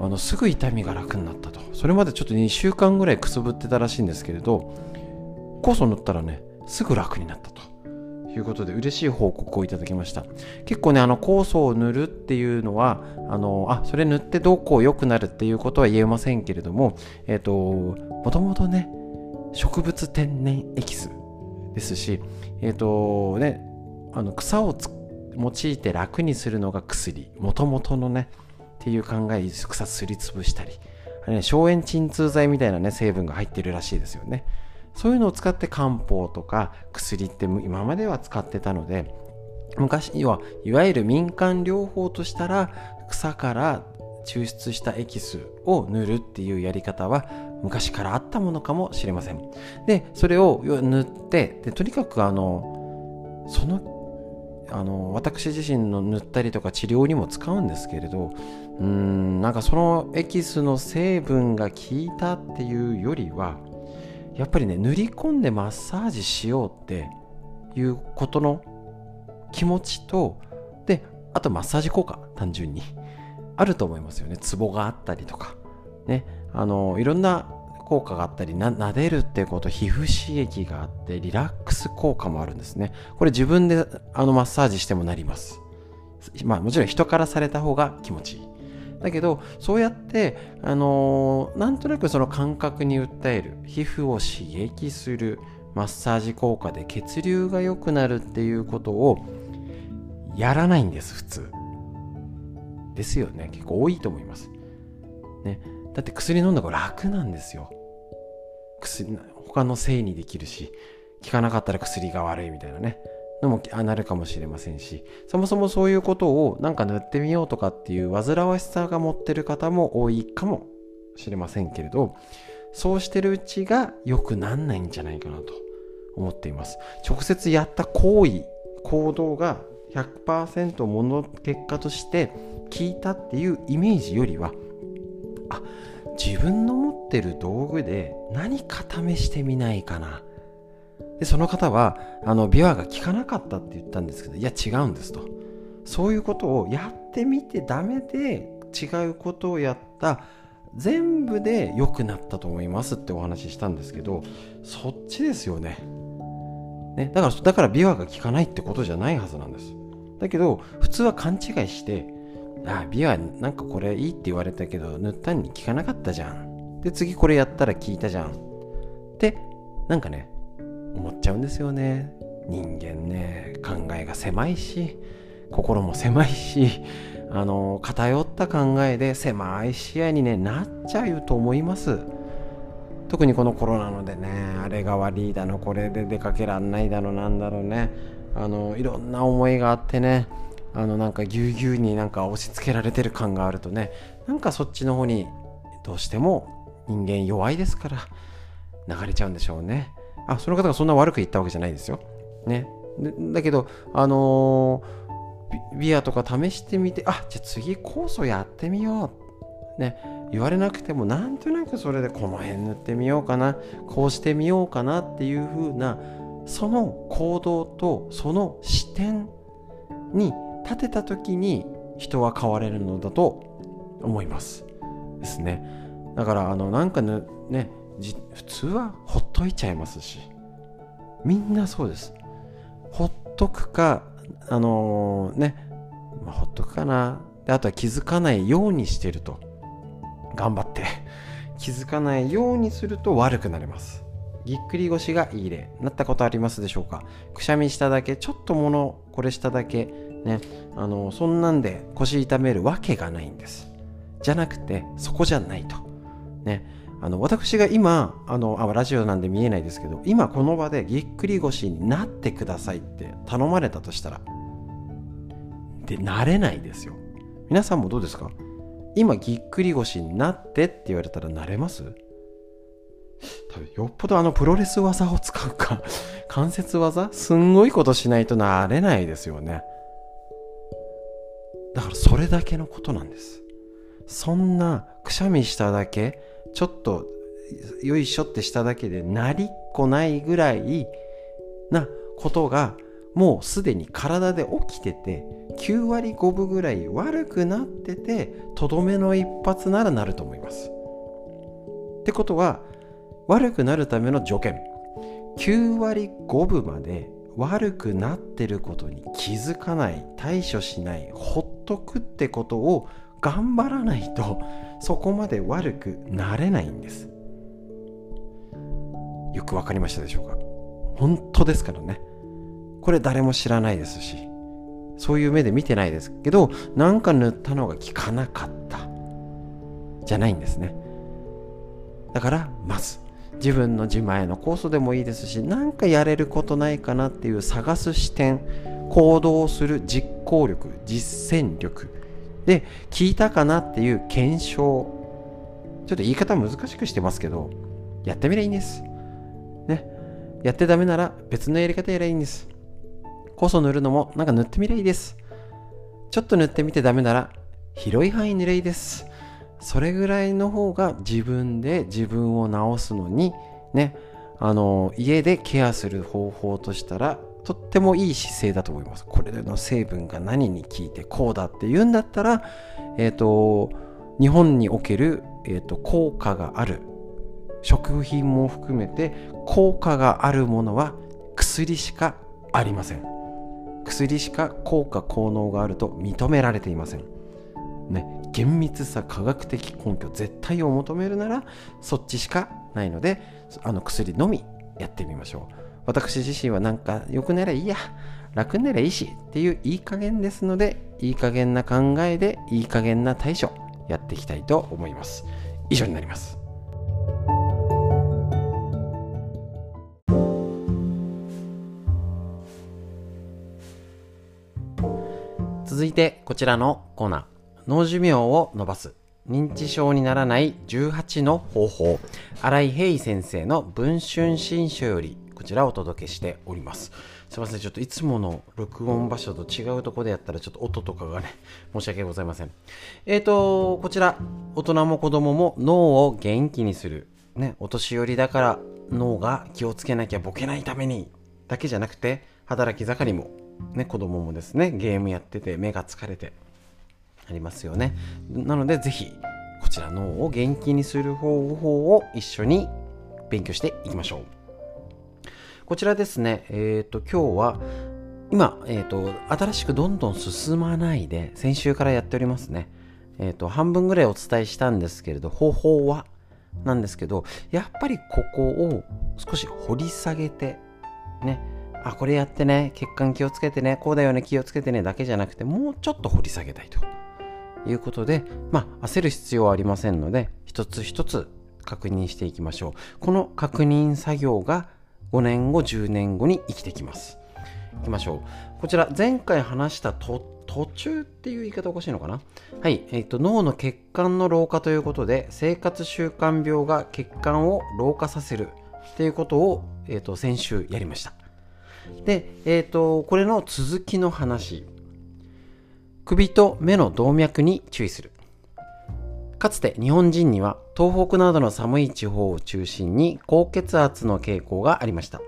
あのすぐ痛みが楽になったと。それまでちょっと2週間ぐらいくすぶってたらしいんですけれど酵素塗ったらねすぐ楽になったいうことで嬉しい報告をいただきました。結構ねあの酵素を塗るっていうのはあのあそれ塗ってどうこう良くなるっていうことは言えませんけれどもえっ、ー、ともともとね植物天然エキスですしえっ、ー、とねあの草を用いて楽にするのが薬もともとのねっていう考え草すりつぶしたりあれね消炎鎮痛剤みたいなね成分が入ってるらしいですよね。そういうのを使って漢方とか薬って今までは使ってたので昔はいわゆる民間療法としたら草から抽出したエキスを塗るっていうやり方は昔からあったものかもしれません。で、それを塗って、でとにかくあの、その、あの、私自身の塗ったりとか治療にも使うんですけれど、うん、なんかそのエキスの成分が効いたっていうよりは、やっぱりね塗り込んでマッサージしようっていうことの気持ちとであとマッサージ効果単純に。あると思いますよね。ツボがあったりとか。ね。あのいろんな効果があったりな撫でるってこと皮膚刺激があってリラックス効果もあるんですね。これ自分であのマッサージしてもなります。まあもちろん人からされた方が気持ちいい。だけどそうやってあのー、なんとなくその感覚に訴える皮膚を刺激するマッサージ効果で血流が良くなるっていうことをやらないんです普通。ですよね。結構多いと思います。ね。だって薬飲んだ方が楽なんですよ。薬他のせいにできるし効かなかったら薬が悪いみたいなね。のもなるかもしれませんしそもそもそういうことをなんか塗ってみようとかっていう煩わしさが持ってる方も多いかもしれませんけれどそうしてるうちが良くなんないんじゃないかなと思っています。直接やった行為行動が100%もの結果として聞いたっていうイメージよりはあ自分の持ってる道具で何か試してみないかな。でその方はあの琵琶が効かなかったって言ったんですけどいや違うんですと。そういうことをやってみてダメで違うことをやった全部で良くなったと思いますってお話ししたんですけどそっちですよね。ねだからだから琵琶が効かないってことじゃないはずなんです。だけど普通は勘違いしてあ琵琶なんかこれいいって言われたけど塗ったに効かなかったじゃん。で次これやったら効いたじゃん。ってなんかね思っちゃうんですよね。人間ね考えが狭いし心も狭いし あの偏った考えで狭い視野に、ね、なっちゃうと思います。特にこのコロナのでねあれが悪いだのこれで出かけらんないだのなんだろうねあのいろんな思いがあってねあのなんかぎゅうぎゅうになんか押し付けられてる感があるとねなんかそっちの方にどうしても人間弱いですから流れちゃうんでしょうね。あその方がそんな悪く言ったわけじゃないですよ。ね。だけどあのービアとか試してみてあじゃあ次酵素やってみよう。ね。言われなくてもなんとなくそれでこの辺塗ってみようかな。こうしてみようかなっていう風なその行動とその視点に立てた時に人は変われるのだと思います。ですね。だからあのなんかねね普通はほっといちゃいますし。みんなそうです。ほっとくかあのー、ね、まあ、ほっとくかな。であとは気づかないようにしてると。頑張って。気づかないようにすると悪くなります。ぎっくり腰がいい例なったことありますでしょうか。くしゃみしただけちょっとものこれしただけねあのそんなんで腰痛めるわけがないんです。じゃなくてそこじゃないと。ね。あの私が今あのあラジオなんで見えないですけど今この場でぎっくり腰になってくださいって頼まれたとしたらでなれないですよ。皆さんもどうですか？今ぎっくり腰になってって言われたらなれます？多分よっぽどあのプロレス技を使うか 関節技？すんごいことしないとなれないですよね。だからそれだけのことなんです。そんなくしゃみしただけちょっとよいしょってしただけでなりっこないぐらいなことがもうすでに体で起きてて9割5分ぐらい悪くなっててとどめの一発ならなると思います。ってことは悪くなるための条件9割5分まで悪くなってることに気づかない対処しないほっとくってことを頑張らないとそこまで悪くなれないんです。よくわかりましたでしょうか？本当ですからね。これ誰も知らないですしそういう目で見てないですけどなんか塗ったのが効かなかった。じゃないんですね。だからまず自分の自前の酵素でもいいですし何かやれることないかなっていう探す視点行動する実行力実践力で聞いたかなっていう検証。ちょっと言い方難しくしてますけどやってみりゃいいんです。ね。やってダメなら別のやり方やりゃいいんです。こそ塗るのもなんか塗ってみりゃいいです。ちょっと塗ってみてダメなら広い範囲塗れいいです。それぐらいの方が自分で自分を治すのにね。あの家でケアする方法としたらとってもいい姿勢だと思います。これの成分が何に効いてこうだって言うんだったら、えっ、ー、と、日本における、えーと、効果がある食品も含めて効果があるものは薬しかありません。薬しか効果効能があると認められていません。ね、厳密さ科学的根拠絶対を求めるならそっちしかないのであの薬のみやってみましょう。私自身はなんか良くならいいや楽にならいいしっていういい加減ですのでいい加減な考えでいい加減な対処やっていきたいと思います。以上になります。続いてこちらのコーナー。脳寿命を伸ばす。認知症にならない18の方法。新井平先生の文春新書よりこちらをお届けしております。すいませんちょっといつもの録音場所と違うとこでやったらちょっと音とかがね 申し訳ございません。えーとこちら大人も子供も脳を元気にするねお年寄りだから脳が気をつけなきゃボケないためにだけじゃなくて働き盛りもね子供もですねゲームやってて目が疲れてありますよね。なのでぜひこちら脳を元気にする方法を一緒に勉強していきましょう。こちらですね。えっ、ー、と今日は今、えっ、ー、と新しくどんどん進まないで先週からやっておりますね。えっ、ー、と半分ぐらいお伝えしたんですけれど方法はなんですけどやっぱりここを少し掘り下げてね。あこれやってね。血管気をつけてね。こうだよね。気をつけてね。だけじゃなくてもうちょっと掘り下げたいと。いうことで、まあ、焦る必要はありませんので、一つ一つ確認していきましょう。この確認作業が5年後、10年後に生きてきます。いきましょう。こちら、前回話した途中っていう言い方おかしいのかな？はい、え、ー、と、脳の血管の老化ということで、生活習慣病が血管を老化させるっていうことを、え、ー、と、先週やりました。で、えっ、ー、と、これの続きの話首と目の動脈に注意する。かつて日本人には東北などの寒い地方を中心に高血圧の傾向がありました。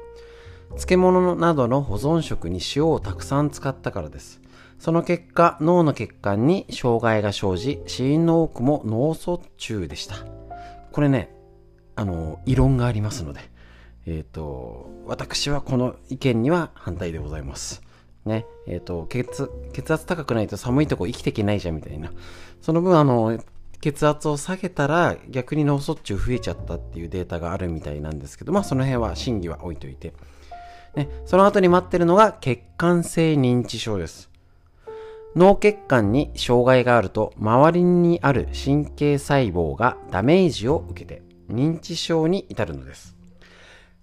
漬物などの保存食に塩をたくさん使ったからです。その結果、脳の血管に障害が生じ、死因の多くも脳卒中でした。これね、あの、異論がありますので、えっ、ー、と、私はこの意見には反対でございます。ね、えっ、ー、と血、血圧高くないと寒いとこ生きていけないじゃんみたいな。その分、あの、血圧を下げたら逆に脳卒中増えちゃったっていうデータがあるみたいなんですけど、まあその辺は真偽は置いといて。ね、その後に待ってるのが血管性認知症です。脳血管に障害があると周りにある神経細胞がダメージを受けて認知症に至るのです。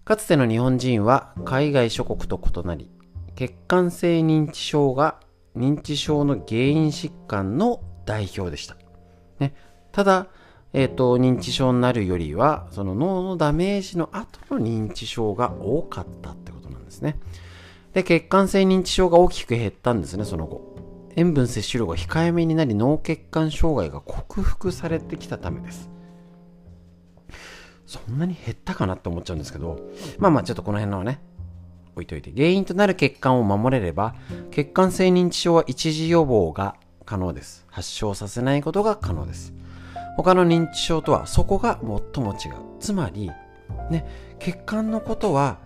かつての日本人は海外諸国と異なり血管性認知症が認知症の原因疾患の代表でした。ただ、えーと、認知症になるよりはその脳のダメージの後の認知症が多かったってことなんですね。で血管性認知症が大きく減ったんですねその後。塩分摂取量が控えめになり脳血管障害が克服されてきたためです。そんなに減ったかなって思っちゃうんですけどまあまあちょっとこの辺のはね置いといて原因となる血管を守れれば血管性認知症は一時予防が可能です発症させないことが可能です他の認知症とはそこが最も違う。つまりね血管のことは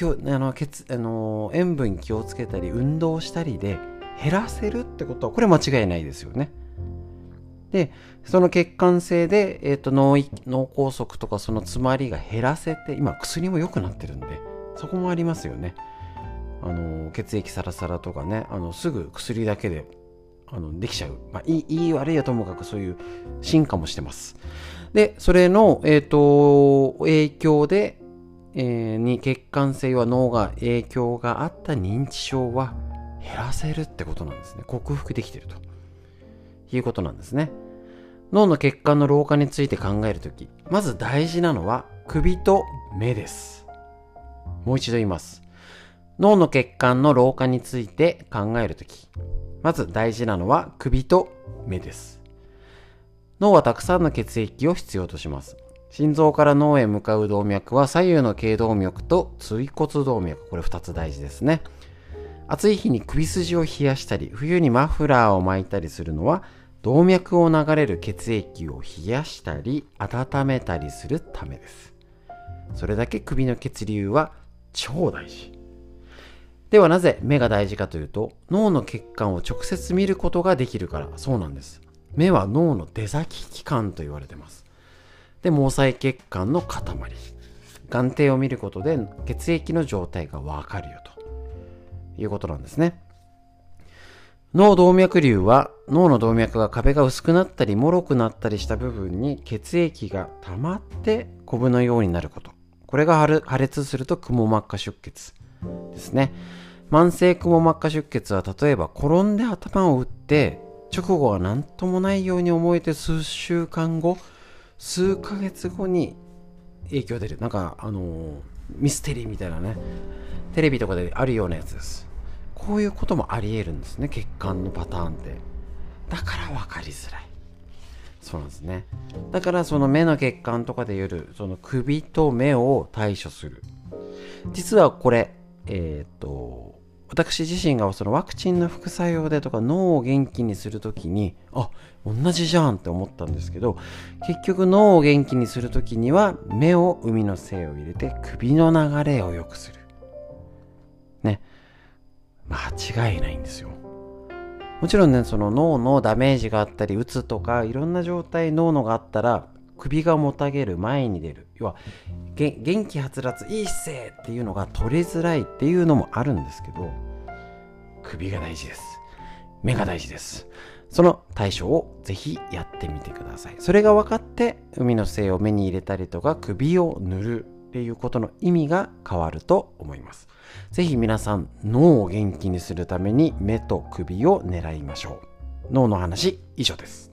あの血あの塩分気をつけたり運動したりで減らせるってことはこれ間違いないですよね。でその血管性で、えーと、脳脳梗塞とかその詰まりが減らせて今薬も良くなってるんでそこもありますよね。あの血液サラサラとかねあのすぐ薬だけであのできちゃう、まあ、いいいい悪いやともかくそういう進化もしてます。でそれの、えーと、影響で、えー、に血管性は脳が影響があった認知症は減らせるってことなんですね。克服できてると。いうことなんですね。脳の血管の老化について考えるときまず大事なのは首と目です。もう一度言います。脳の血管の老化について考えるとき、まず大事なのは首と目です。脳はたくさんの血液を必要とします。心臓から脳へ向かう動脈は左右の頸動脈と椎骨動脈、これ2つ大事ですね。暑い日に首筋を冷やしたり、冬にマフラーを巻いたりするのは、動脈を流れる血液を冷やしたり、温めたりするためです。それだけ首の血流は超大事。ではなぜ目が大事かというと脳の血管を直接見ることができるからそうなんです。目は脳の出先器官と言われてます。で、毛細血管の塊。眼底を見ることで血液の状態がわかるよということなんですね。脳動脈瘤は脳の動脈が壁が薄くなったり脆くなったりした部分に血液が溜まってコブのようになること。これが破裂するとくも膜下出血ですね。慢性くも膜下出血は例えば転んで頭を打って直後は何ともないように思えて数週間後数ヶ月後に影響出る。なんかあのー、ミステリーみたいなね。テレビとかであるようなやつです。こういうこともありえるんですね。血管のパターンって。だから分かりづらい。そうなんですね。だからその目の血管とかで夜その首と目を対処する。実はこれえっ、と私自身がそのワクチンの副作用でとか脳を元気にするときにあ同じじゃんって思ったんですけど結局脳を元気にするときには目を海の精を入れて首の流れを良くする。ね。間違いないんですよ。もちろんねその脳のダメージがあったりうつとかいろんな状態脳のがあったら首がもたげる前に出る。要は元気はつらついい姿勢っていうのが取りづらいっていうのもあるんですけど首が大事です。目が大事です。その対処をぜひやってみてください。それが分かって海の精を目に入れたりとか首を塗るっていうことの意味が変わると思います。ぜひ皆さん脳を元気にするために目と首を狙いましょう。脳の話以上です。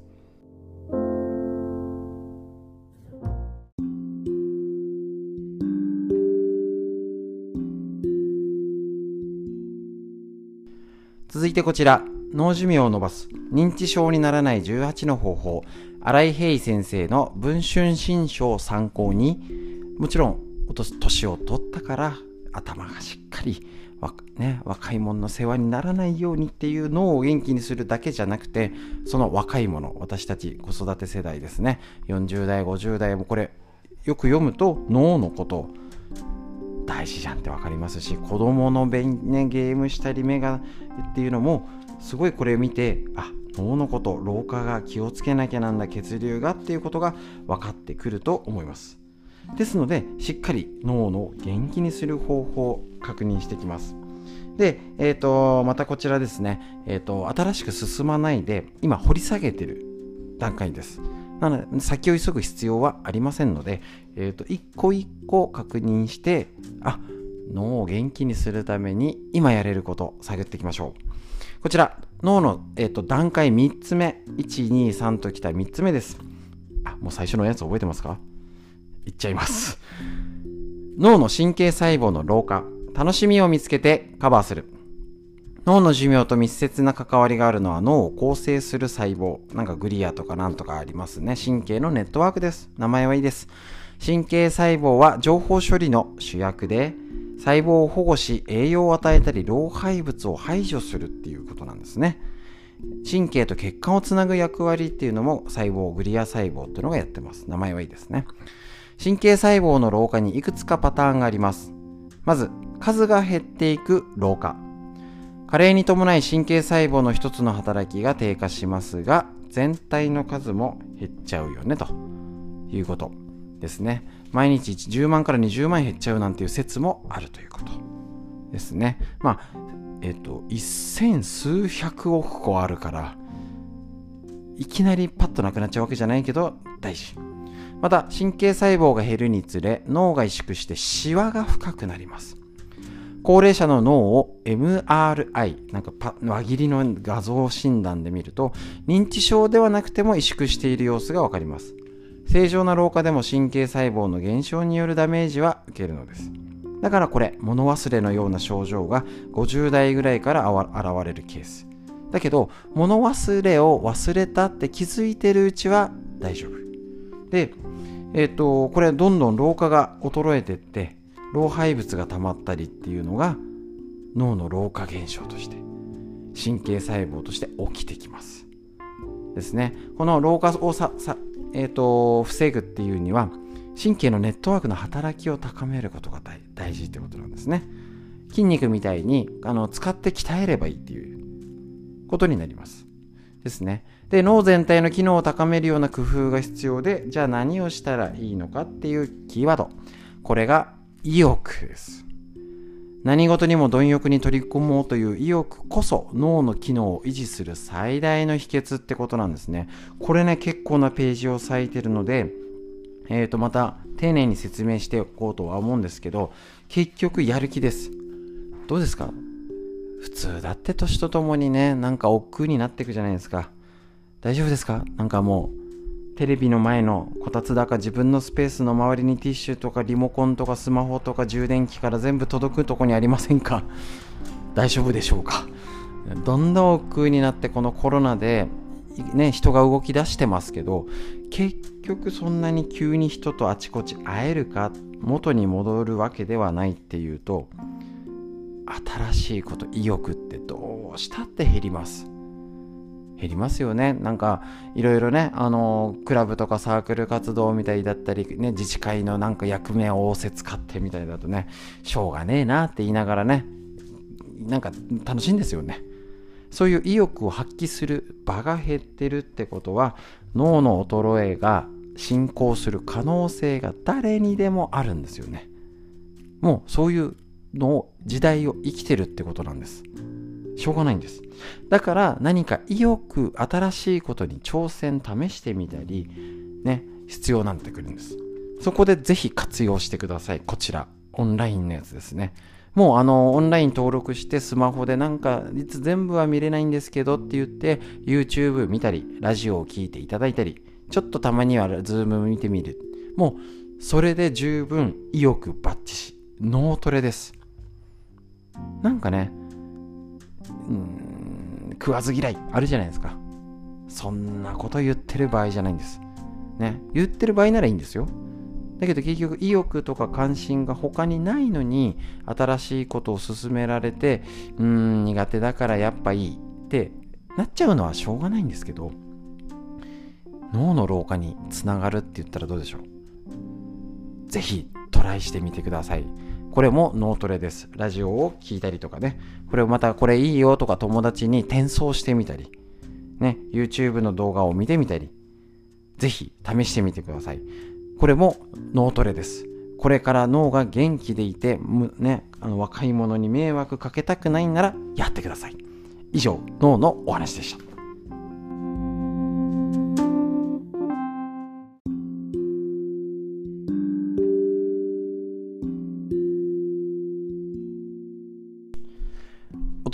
続いてこちら、脳寿命を伸ばす、認知症にならない18の方法、新井平井先生の文春新書を参考に、もちろん、年を取ったから頭がしっかり、ね、若い者の世話にならないようにっていう脳を元気にするだけじゃなくて、その若い者、私たち子育て世代ですね、40代、50代もこれ、よく読むと脳のこと、大事じゃんって分かりますし子供のべん、ね、ゲームしたり目がっていうのもすごいこれを見てあ脳のこと老化が気をつけなきゃなんだ血流がっていうことが分かってくると思います。ですのでしっかり脳の元気にする方法を確認してきます。で、えーと、またこちらですね、えーと新しく進まないで今掘り下げてる段階です。なので、先を急ぐ必要はありませんので、えっ、ー、と、一個一個確認して、あ、脳を元気にするために今やれること探っていきましょう。こちら、脳の、えーと、段階3つ目。1、2、3ときた3つ目です。あ、もう最初のやつ覚えてますか？いっちゃいます。脳の神経細胞の老化。楽しみを見つけてカバーする。脳の寿命と密接な関わりがあるのは脳を構成する細胞。なんかグリアとかなんとかありますね。神経のネットワークです。名前はいいです。神経細胞は情報処理の主役で、細胞を保護し栄養を与えたり老廃物を排除するっていうことなんですね。神経と血管をつなぐ役割っていうのも細胞、グリア細胞っていうのがやってます。名前はいいですね。神経細胞の老化にいくつかパターンがあります。まず、数が減っていく老化。加齢に伴い神経細胞の一つの働きが低下しますが全体の数も減っちゃうよねということですね。毎日10万から20万減っちゃうなんていう説もあるということですね。まあえっと一千数百億個あるからいきなりパッとなくなっちゃうわけじゃないけど大事。また神経細胞が減るにつれ脳が萎縮してシワが深くなります。高齢者の脳を MRI、なんか輪切りの画像診断で見ると、認知症ではなくても萎縮している様子がわかります。正常な老化でも神経細胞の減少によるダメージは受けるのです。だからこれ、物忘れのような症状が50代ぐらいから現れるケース。だけど、物忘れを忘れたって気づいてるうちは大丈夫。で、えっ、ー、と、これどんどん老化が衰えてって、老廃物が溜まったりっていうのが脳の老化現象として神経細胞として起きてきます。ですね。この老化をささ、えーと、防ぐっていうには神経のネットワークの働きを高めることが大事ってことなんですね。筋肉みたいにあの使って鍛えればいいっていうことになります。ですね。で脳全体の機能を高めるような工夫が必要でじゃあ何をしたらいいのかっていうキーワード。これが意欲です。何事にも貪欲に取り込もうという意欲こそ脳の機能を維持する最大の秘訣ってことなんですね。これね、結構なページを割いてるので、え、ー、と、また丁寧に説明しておこうとは思うんですけど、結局やる気です。どうですか？普通だって年とともにね、なんか億劫になっていくじゃないですか。大丈夫ですか？なんかもう、テレビの前のこたつだか自分のスペースの周りにティッシュとかリモコンとかスマホとか充電器から全部届くとこにありませんか？大丈夫でしょうか？どんどん億になってこのコロナでね人が動き出してますけど結局そんなに急に人とあちこち会えるか元に戻るわけではないっていうと新しいこと意欲ってどうしたって減ります。減りますよね。なんかいろいろねあのクラブとかサークル活動みたいだったりね自治会のなんか役目を仰せ使ってみたいだとねしょうがねえなって言いながらねなんか楽しいんですよね。そういう意欲を発揮する場が減ってるってことは脳の衰えが進行する可能性が誰にでもあるんですよね。もうそういうのを時代を生きてるってことなんです。しょうがないんです。だから何か意欲新しいことに挑戦試してみたりね必要になってくるんです。そこでぜひ活用してください。こちら。オンラインのやつですね。もうあのオンライン登録してスマホでなんかいつ全部は見れないんですけどって言って YouTube 見たりラジオを聴いていただいたりちょっとたまにはズーム見てみる。もうそれで十分意欲バッチし脳トレです。なんかね食わず嫌いあるじゃないですか。そんなこと言ってる場合じゃないんです。ね言ってる場合ならいいんですよ。だけど結局意欲とか関心が他にないのに新しいことを勧められてうーん苦手だからやっぱいいってなっちゃうのはしょうがないんですけど脳の老化につながるって言ったらどうでしょう。ぜひトライしてみてください。これも脳トレです。ラジオを聞いたりとかね。これをまたこれいいよとか友達に転送してみたり。ね。YouTube の動画を見てみたり。ぜひ試してみてください。これも脳トレです。これから脳が元気でいて、ね、あの若い者に迷惑かけたくないならやってください。以上、脳のお話でした。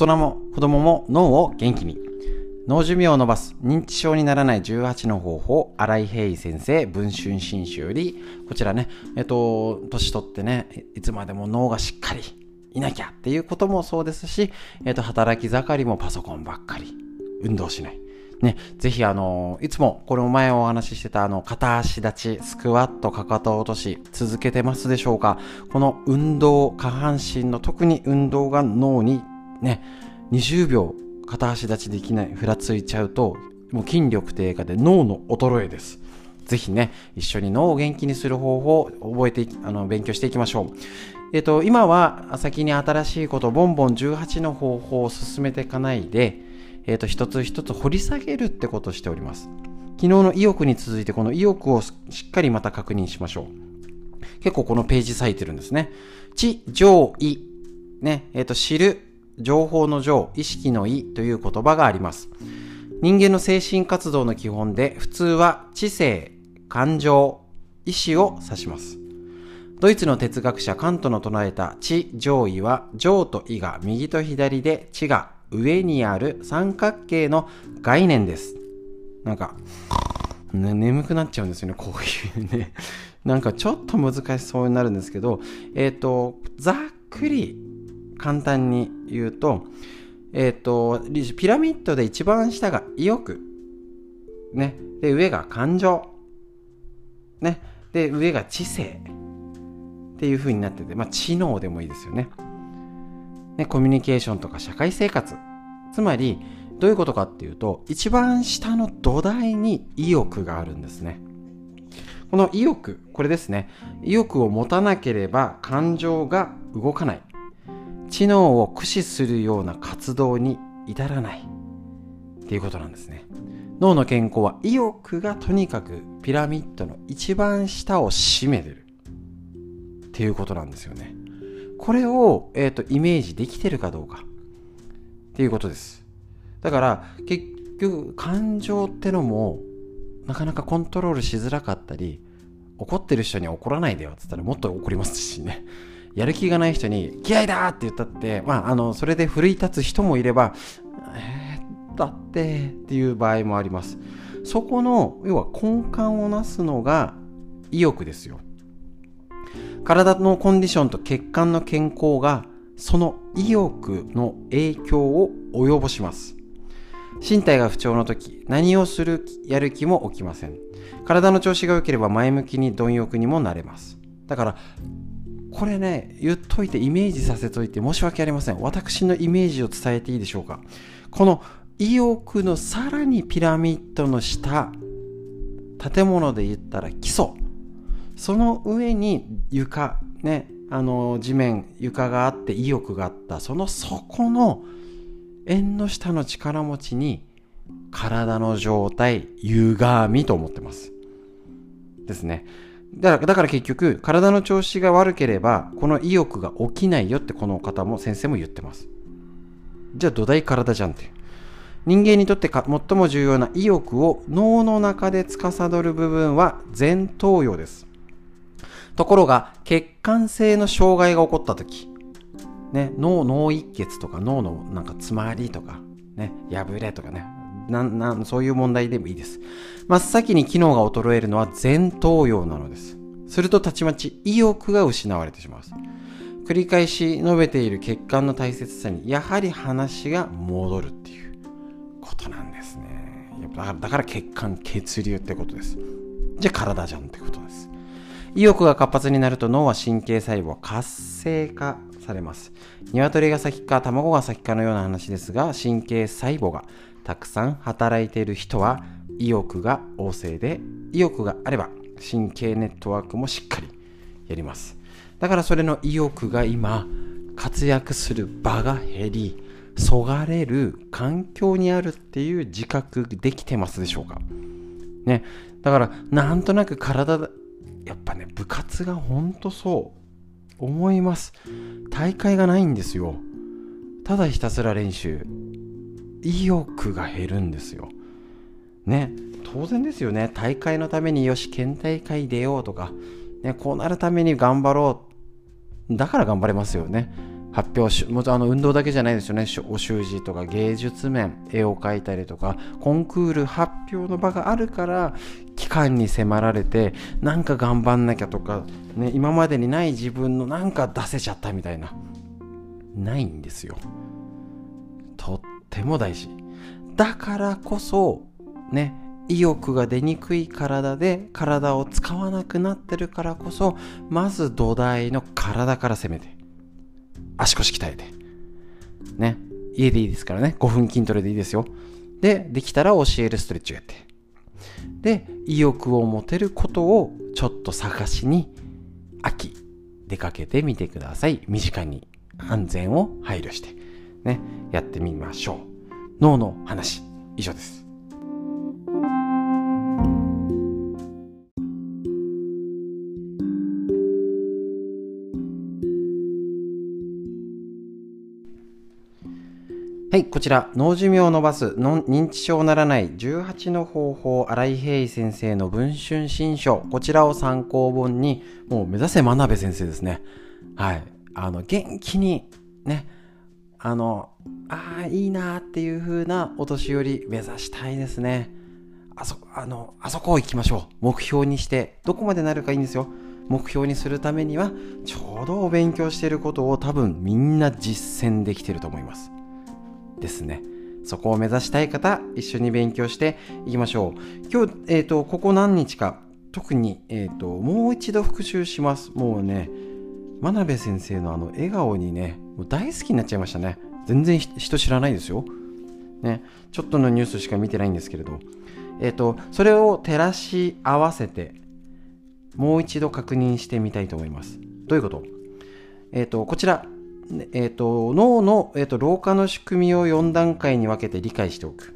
人も子供も脳を元気に。脳寿命を伸ばす。認知症にならない18の方法、新井平井先生、文春新種より、こちらね、えっと、年取ってね、いつまでも脳がしっかりいなきゃっていうこともそうですし、えっと、働き盛りもパソコンばっかり、運動しない。ね、ぜひあの、いつもこれも前お話ししてたあの、片足立ち、スクワット、かかと落とし、続けてますでしょうか。この運動、下半身の特に運動が脳にね、20秒片足立ちできない、ふらついちゃうと、もう筋力低下で脳の衰えです。ぜひね、一緒に脳を元気にする方法を覚えてあの、勉強していきましょう。えっと、今は先に新しいこと、ボンボン18の方法を進めていかないで、えっと、一つ一つ掘り下げるってことをしております。昨日の意欲に続いて、この意欲をしっかりまた確認しましょう。結構このページ割いてるんですね。知、上位。ね、えっ、と、知る、情報の情、意識の意という言葉があります。人間の精神活動の基本で、普通は知性、感情、意志を指します。ドイツの哲学者カントの唱えた知上位は、上と意が右と左で、知が上にある三角形の概念です。なんか、ね、眠くなっちゃうんですよね、こういうね。なんかちょっと難しそうになるんですけど、えっ、ー、と、ざっくり簡単に言うと、えっ、ー、と、ピラミッドで一番下が意欲。ね。で、上が感情。ね。で、上が知性。っていう風になってて、まあ、知能でもいいですよね。ね、コミュニケーションとか社会生活。つまり、どういうことかっていうと、一番下の土台に意欲があるんですね。この意欲、これですね。意欲を持たなければ感情が動かない。知能を駆使するような活動に至らない。っていうことなんですね。脳の健康は意欲がとにかくピラミッドの一番下を占めてる。っていうことなんですよね。これを、えーと、イメージできてるかどうか。っていうことです。だから結局感情ってのもなかなかコントロールしづらかったり怒ってる人には怒らないでよって言ったらもっと怒りますしね。やる気がない人に気合だって言ったって、まあ、あの、それで奮い立つ人もいれば、えー、だってっていう場合もあります。そこの要は根幹をなすのが意欲ですよ。体のコンディションと血管の健康がその意欲の影響を及ぼします。身体が不調の時何をするやる気も起きません。体の調子が良ければ前向きに貪欲にもなれます。だからこれね言っといてイメージさせといて申し訳ありません。私のイメージを伝えていいでしょうか。この意欲のさらにピラミッドの下建物で言ったら基礎。その上に床ねあの地面床があって意欲があった。その底の縁の下の力持ちに体の状態歪みと思ってます。ですね。だからだから結局体の調子が悪ければこの意欲が起きないよってこの方も先生も言ってます。じゃあ土台体じゃんって。人間にとって最も重要な意欲を脳の中で司る部分は前頭葉です。ところが血管性の障害が起こった時。ね、脳脳一血とか脳のなんか詰まりとか、ね、破れとかねなんなんそういう問題でもいいです。真っ先に機能が衰えるのは前頭葉なのです。するとたちまち意欲が失われてしまう。繰り返し述べている血管の大切さにやはり話が戻るっていう。ことなんですね。だからだから血管血流ってことです。じゃあ体じゃんってことです。意欲が活発になると脳は神経細胞活性化されます。鶏が先か卵が先かのような話ですが、神経細胞がたくさん働いている人は意欲が旺盛で、意欲があれば神経ネットワークもしっかりやります。だからそれの意欲が今活躍する場が減り、そがれる環境にあるっていう自覚できてますでしょうか？ね。だからなんとなく体やっぱね部活がほんとそう思います大会がないんですよただひたすら練習意欲が減るんですよ。ね。当然ですよね。大会のためによし県大会出ようとか、ね、こうなるために頑張ろう。だから頑張れますよね。発表しもあの運動だけじゃないですよね。お習字とか芸術面絵を描いたりとかコンクール発表の場があるから期間に迫られてなんか頑張んなきゃとか、ね、今までにない自分のなんか出せちゃったみたいな。ないんですよ。とっても大事だからこそね意欲が出にくい体で体を使わなくなってるからこそまず土台の体から攻めて足腰鍛えて。ね。家でいいですからね。5分筋トレでいいですよ。で、できたら教えるストレッチをやって。で、意欲を持てることをちょっと探しに、秋、出かけてみてください。身近に安全を配慮して、ね、やってみましょう。脳の話、以上です。はい、こちら、脳寿命を伸ばす認知症ならない18の方法、新井平先生の文春新書、こちらを参考本に、もう目指せ真鍋先生ですね。はい。あの、元気に、ね、あの、ああ、いいなっていう風なお年寄り目指したいですね。あそ、あの、あそこ行きましょう。目標にして、どこまでなるかいいんですよ。目標にするためには、ちょうどお勉強してることを多分みんな実践できてると思います。ですね。そこを目指したい方、一緒に勉強していきましょう。今日、え、ー、と、ここ何日か、特に、えっ、ー、と、もう一度復習します。もうね、真鍋先生のあの笑顔にね、もう大好きになっちゃいましたね。全然人知らないですよ。ね、ちょっとのニュースしか見てないんですけれど、えっ、ー、と、それを照らし合わせて、もう一度確認してみたいと思います。どういうこと？えっ、と、こちら、えーと、脳の、えーと、老化の仕組みを4段階に分けて理解しておく。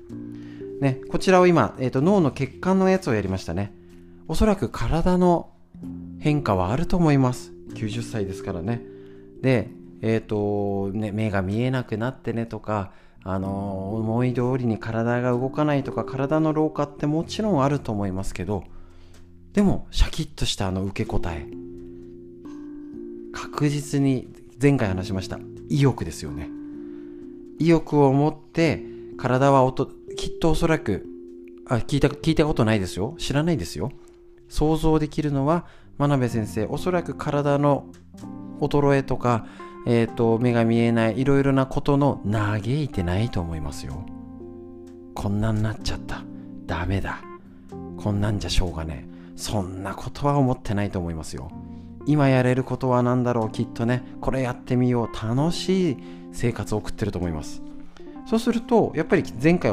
ね、こちらを今、えーと、脳の血管のやつをやりましたね。おそらく体の変化はあると思います。90歳ですからね。で、えっ、ー、と、ね、目が見えなくなってねとか、あの、思い通りに体が動かないとか、体の老化ってもちろんあると思いますけど、でも、シャキッとしたあの受け答え、確実に前回話しました意欲ですよね。意欲を持って体はおときっとおそらくあ聞いた聞いたことないですよ。知らないですよ。想像できるのは真鍋先生おそらく体の衰えとか、えーと、目が見えないいろいろなことの嘆いてないと思いますよ。こんなになっちゃった。ダメだ。こんなんじゃしょうがねえ。そんなことは思ってないと思いますよ。今やれることは何だろうきっとね。これやってみよう。楽しい生活を送ってると思います。そうするとやっぱり前回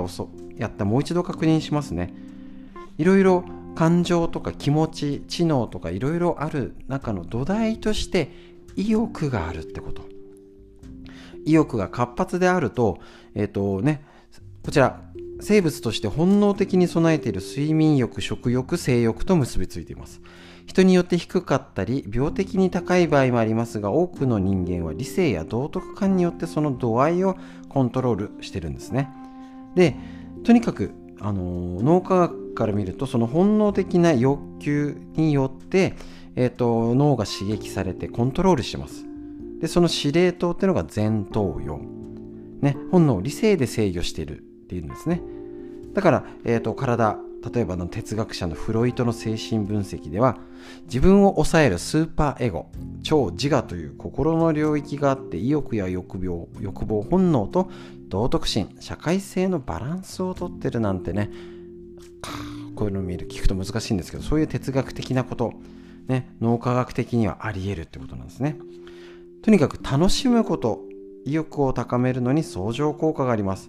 やった。もう一度確認しますね。いろいろ感情とか気持ち知能とかいろいろある中の土台として意欲があるってこと。意欲が活発であるとえっ、ー、とねこちら生物として本能的に備えている睡眠欲食欲性欲と結びついています。人によって低かったり病的に高い場合もありますが多くの人間は理性や道徳感によってその度合いをコントロールしてるんですね。でとにかくあの脳科学から見るとその本能的な欲求によって、えーと、脳が刺激されてコントロールしてます。でその司令塔っていうのが前頭葉、ね、本能を理性で制御しているっていうんですね。だから、えーと、体例えばの哲学者のフロイトの精神分析では自分を抑えるスーパーエゴ超自我という心の領域があって意欲や欲病欲望本能と道徳心社会性のバランスをとってるなんてね。こういうのを見る聞くと難しいんですけどそういう哲学的なこと、ね、脳科学的にはあり得るってことなんですね。とにかく楽しむこと意欲を高めるのに相乗効果があります。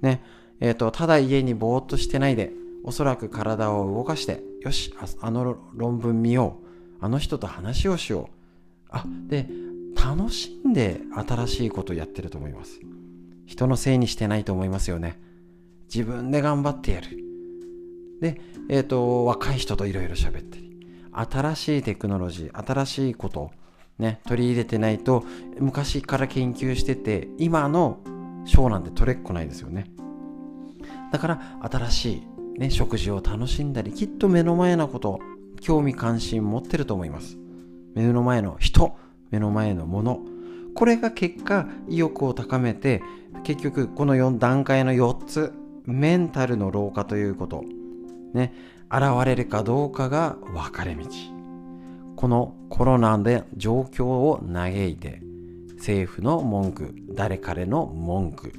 ねえーと、ただ家にぼーっとしてないでおそらく体を動かしてよしあの論文見ようあの人と話をしよう。あで楽しんで新しいことをやってると思います。人のせいにしてないと思いますよね。自分で頑張ってやる。で、えっ、ー、と、若い人といろいろ喋ったり、新しいテクノロジー、新しいこと、ね、取り入れてないと、昔から研究してて、今の賞なんて取れっこないですよね。だから、新しい、ね、食事を楽しんだり、きっと目の前のこと、興味関心持ってると思います。目の前の人、目の前のもの、これが結果意欲を高めて結局この4段階の4つメンタルの老化ということね現れるかどうかが分かれ道。このコロナで状況を嘆いて政府の文句誰彼の文句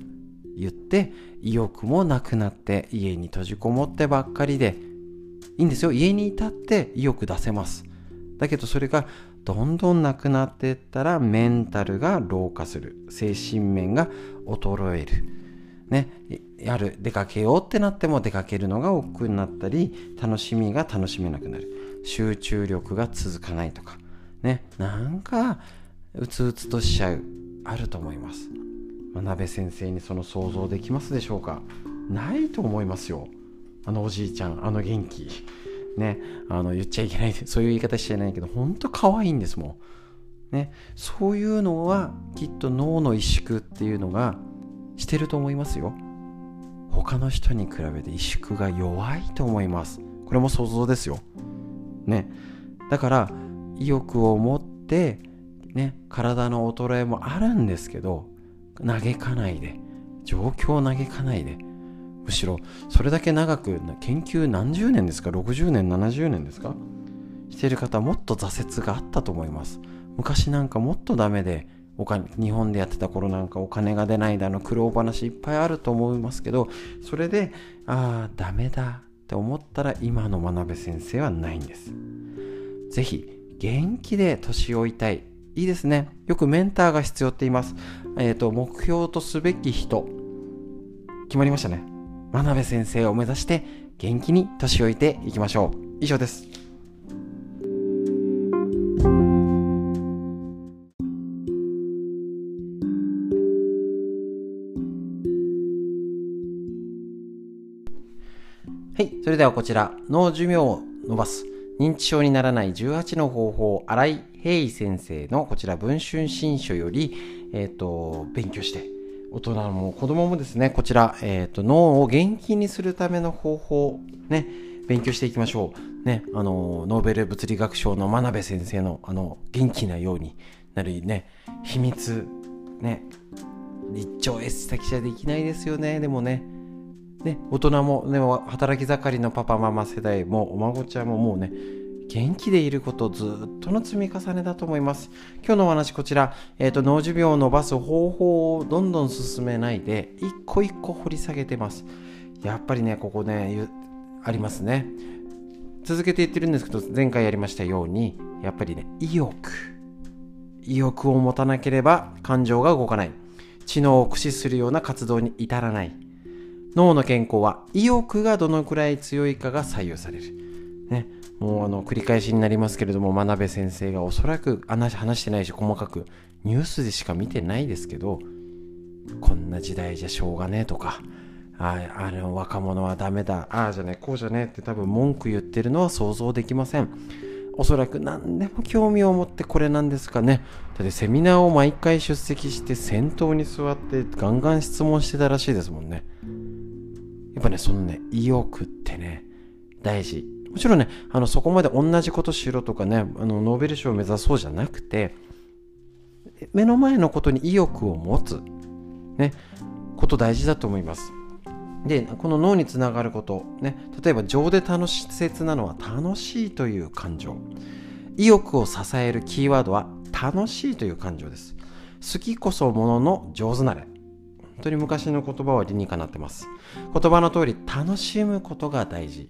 言って意欲もなくなって家に閉じこもってばっかりでいいんですよ。家にいたって意欲出せます。だけどそれがどんどんなくなっていったらメンタルが老化する。精神面が衰える。ね。やる。出かけようってなっても出かけるのが億劫になったり楽しみが楽しめなくなる。集中力が続かないとか。ね。なんかうつうつとしちゃう。あると思います。真鍋先生にその想像できますでしょうか？ないと思いますよ。あのおじいちゃんあの元気。ね、あの言っちゃいけない、そういう言い方しちゃいないけど、本当可愛いんですもん。ね、そういうのはきっと脳の萎縮っていうのがしてると思いますよ。他の人に比べて萎縮が弱いと思います。これも想像ですよ。ね。だから、意欲を持って、ね、体の衰えもあるんですけど、嘆かないで、状況を嘆かないで、むしろそれだけ長く研究何十年ですか？60年70年ですか？してる方はもっと挫折があったと思います昔なんかもっとダメでお金日本でやってた頃なんかお金が出ないだの苦労話いっぱいあると思いますけどそれでああダメだって思ったら今の真鍋先生はないんです。是非元気で年老いたい。いいですね。よくメンターが必要って言います。えっ、ー、と目標とすべき人。決まりましたね。真鍋先生を目指して元気に年老いていきましょう。以上です。はい。それではこちら、脳寿命を伸ばす、認知症にならない18の方法、新井平井先生のこちら、文春新書より、えっ、ー、と、勉強して大人も子供もですね、こちら、えっ、ー、と、脳を元気にするための方法、ね、勉強していきましょう。ね、あの、ノーベル物理学賞の真鍋先生の、あの、元気なようになるね、秘密、ね、立頂 S だけじゃできないですよね、でもね、ね、大人も、ね、働き盛りのパパママ世代もお孫ちゃんももうね元気でいることずっとの積み重ねだと思います。今日のお話こちら、えーと、脳寿命を伸ばす方法をどんどん進めないで一個一個掘り下げてます。やっぱりねここねありますね。続けて言ってるんですけど前回やりましたようにやっぱりね意欲。意欲を持たなければ感情が動かない。知能を駆使するような活動に至らない。脳の健康は意欲がどのくらい強いかが左右される。ね、もうあの繰り返しになりますけれども真鍋先生がおそらく話してないし細かくニュースでしか見てないですけどこんな時代じゃしょうがねえとかああの若者はダメだああじゃねこうじゃねえって多分文句言ってるのは想像できません。おそらく何でも興味を持ってこれなんですかね。だってセミナーを毎回出席して先頭に座ってガンガン質問してたらしいですもんね。やっぱね、そのね、意欲ってね、大事。もちろんね、あの、そこまで同じことしろとかね、あの、ノーベル賞を目指そうじゃなくて、目の前のことに意欲を持つ、ね、こと大事だと思います。で、この脳につながること、ね、例えば情で楽し切なのは楽しいという感情。意欲を支えるキーワードは楽しいという感情です。好きこそものの上手なれ。本当に昔の言葉は理にかなってます。言葉の通り楽しむことが大事。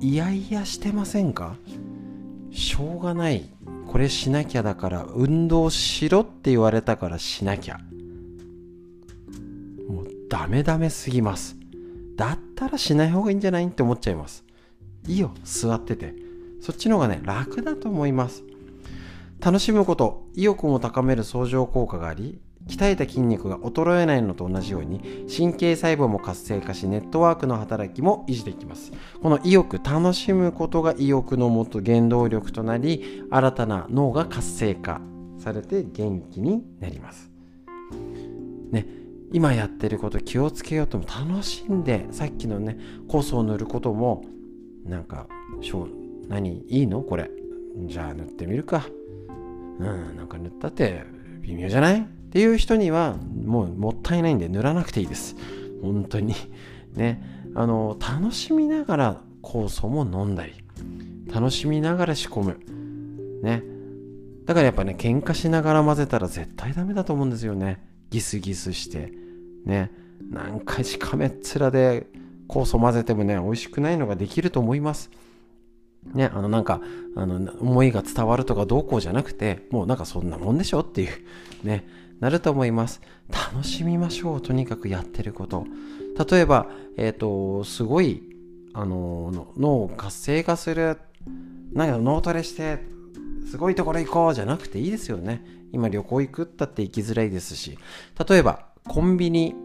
いやいやしてませんか？しょうがない。これしなきゃだから運動しろって言われたからしなきゃ。もうダメダメすぎます。だったらしない方がいいんじゃないって思っちゃいます。いいよ。座ってて。そっちの方がね楽だと思います。楽しむこと意欲も高める相乗効果があり鍛えた筋肉が衰えないのと同じように神経細胞も活性化しネットワークの働きも維持できます。この意欲楽しむことが意欲のもと原動力となり新たな脳が活性化されて元気になります。ね今やってること気をつけようとも楽しんでさっきのね酵素を塗ることもなんか何いいの？これ。じゃあ塗ってみるか。うんなんか塗ったって微妙じゃない？っていう人にはもうもったいないんで塗らなくていいです。本当に。ね。あの、楽しみながら酵素も飲んだり、楽しみながら仕込む。ね。だからやっぱね、喧嘩しながら混ぜたら絶対ダメだと思うんですよね。ギスギスして。ね。何回しかめっ面で酵素混ぜてもね、美味しくないのができると思います。ね、あのなんか、あの、思いが伝わるとかどうこうじゃなくて、もうなんかそんなもんでしょっていう、ね、なると思います。楽しみましょう。とにかくやってること。例えば、えっ、ー、と、すごい、あの、脳を活性化する、なんか脳トレして、すごいところ行こうじゃなくていいですよね。今旅行行くったって行きづらいですし。例えば、コンビニ、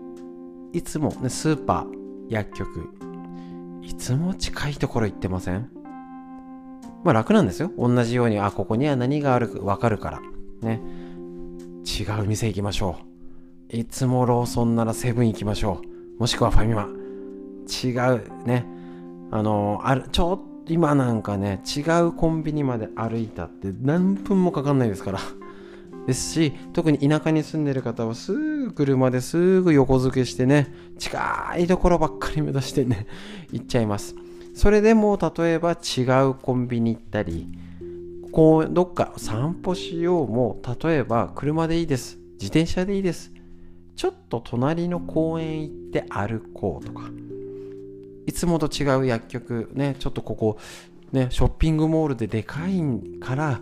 いつもね、スーパー、薬局、いつも近いところ行ってません？まあ楽なんですよ。同じように、あ、ここには何があるかわかるから。ね。違う店行きましょう。いつもローソンならセブン行きましょう。もしくはファミマ。違うね。あの、ある、ちょっと今なんかね、違うコンビニまで歩いたって何分もかかんないですから。ですし、特に田舎に住んでる方はすぐ車ですぐ横付けしてね、近いところばっかり目指してね、行っちゃいます。それでも例えば違うコンビニ行ったり、こうどっか散歩しようも例えば車でいいです。自転車でいいです。ちょっと隣の公園行って歩こうとか。いつもと違う薬局ねちょっとここねショッピングモールででかいから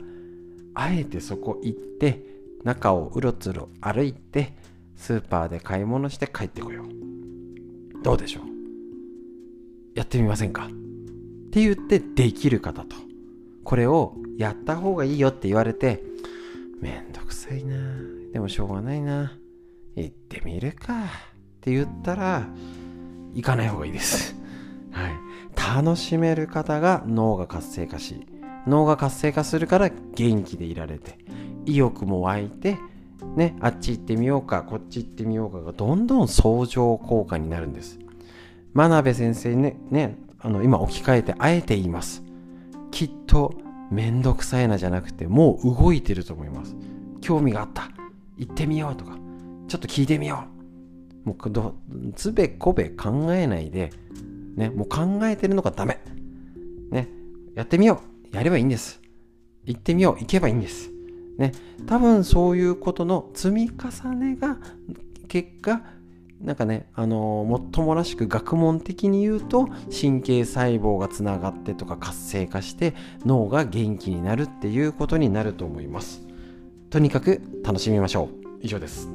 あえてそこ行って中をうろつろ歩いてスーパーで買い物して帰ってこよう。どうでしょう？やってみませんか？って言ってできる方と。これをやった方がいいよって言われて、めんどくさいな。でもしょうがないな。行ってみるか。って言ったら、行かない方がいいです。はい。楽しめる方が脳が活性化し、脳が活性化するから元気でいられて、意欲も湧いて、ね、あっち行ってみようか、こっち行ってみようかがどんどん相乗効果になるんです。真鍋先生ね、ね、あの、今置き換えてあえて言います。きっとめんどくさいなじゃなくてもう動いてると思います興味があった行ってみようとかちょっと聞いてみようもうどつべこべ考えないで、ね、もう考えてるのがダメ。ね、やってみよう。やればいいんです。行ってみよう。行けばいいんです。ね、多分そういうことの積み重ねが結果なんかね、あのー、もっともらしく学問的に言うと神経細胞がつながってとか活性化して脳が元気になるっていうことになると思います。とにかく楽しみましょう。以上です。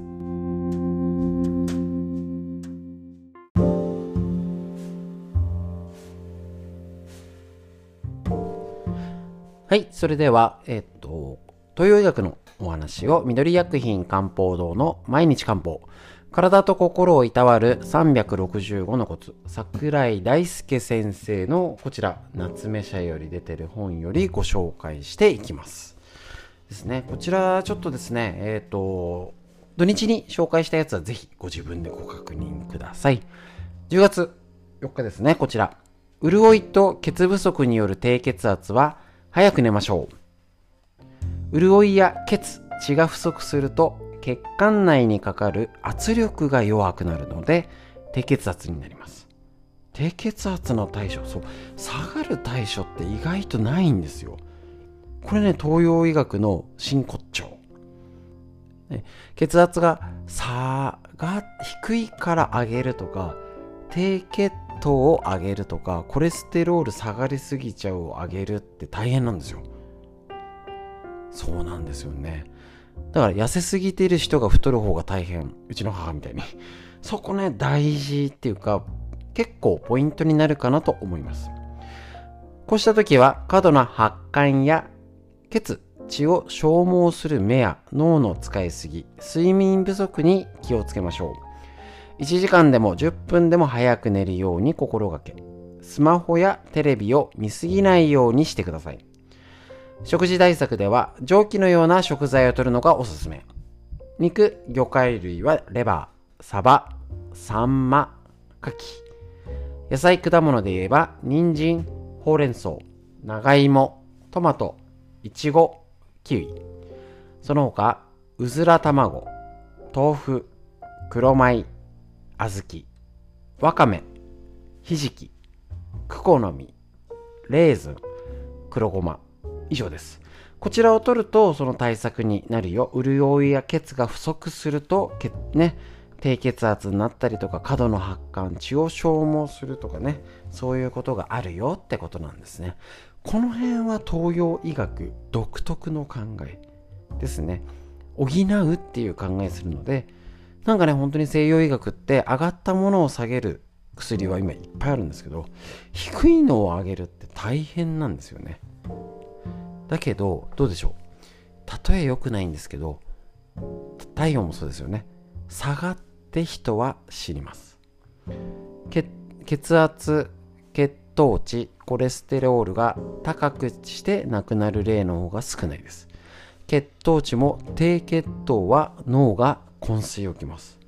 はい、それでは、えっと、東洋医学のお話を緑薬品漢方堂の毎日漢方。体と心をいたわる365のコツ。桜井大輔先生のこちら夏目社より出てる本よりご紹介していきます。ですね。こちらちょっとですねえっ、ー、と土日に紹介したやつはぜひご自分でご確認ください。10月4日ですねこちら。潤いと血不足による低血圧は早く寝ましょう。潤いや血血が不足すると血管内にかかる圧力が弱くなるので低血圧になります。低血圧の対処そう下がる対処って意外とないんですよ。これね東洋医学の真骨頂。血圧が差が低いから上げるとか低血糖を上げるとかコレステロール下がりすぎちゃうを上げるって大変なんですよ。そうなんですよね。だから痩せすぎている人が太る方が大変。うちの母みたいに。そこね、大事っていうか、結構ポイントになるかなと思います。こうした時は過度な発汗や血、血を消耗する目や脳の使いすぎ、睡眠不足に気をつけましょう。1時間でも10分でも早く寝るように心がけ、スマホやテレビを見すぎないようにしてください。食事対策では蒸気のような食材を摂るのがおすすめ。肉魚介類はレバーサバサンマカキ。野菜果物で言えば人参ほうれん草長芋トマトいちごキウイ。その他うずら卵豆腐黒米小豆わかめひじきクコの実レーズン黒ごま。以上です。こちらを取るとその対策になるよ。潤いや血が不足すると、ね、低血圧になったりとか過度の発汗血を消耗するとかねそういうことがあるよってことなんですねこの辺は東洋医学独特の考えですね補うっていう考えするのでなんかね本当に西洋医学って上がったものを下げる薬は今いっぱいあるんですけど低いのを上げるって大変なんですよねだけど、どうでしょう？例え良くないんですけど、体温もそうですよね。下がって人は死にます。血圧、血糖値、コレステロールが高くして亡くなる例の方が少ないです。血糖値も低血糖は脳が昏睡をきます。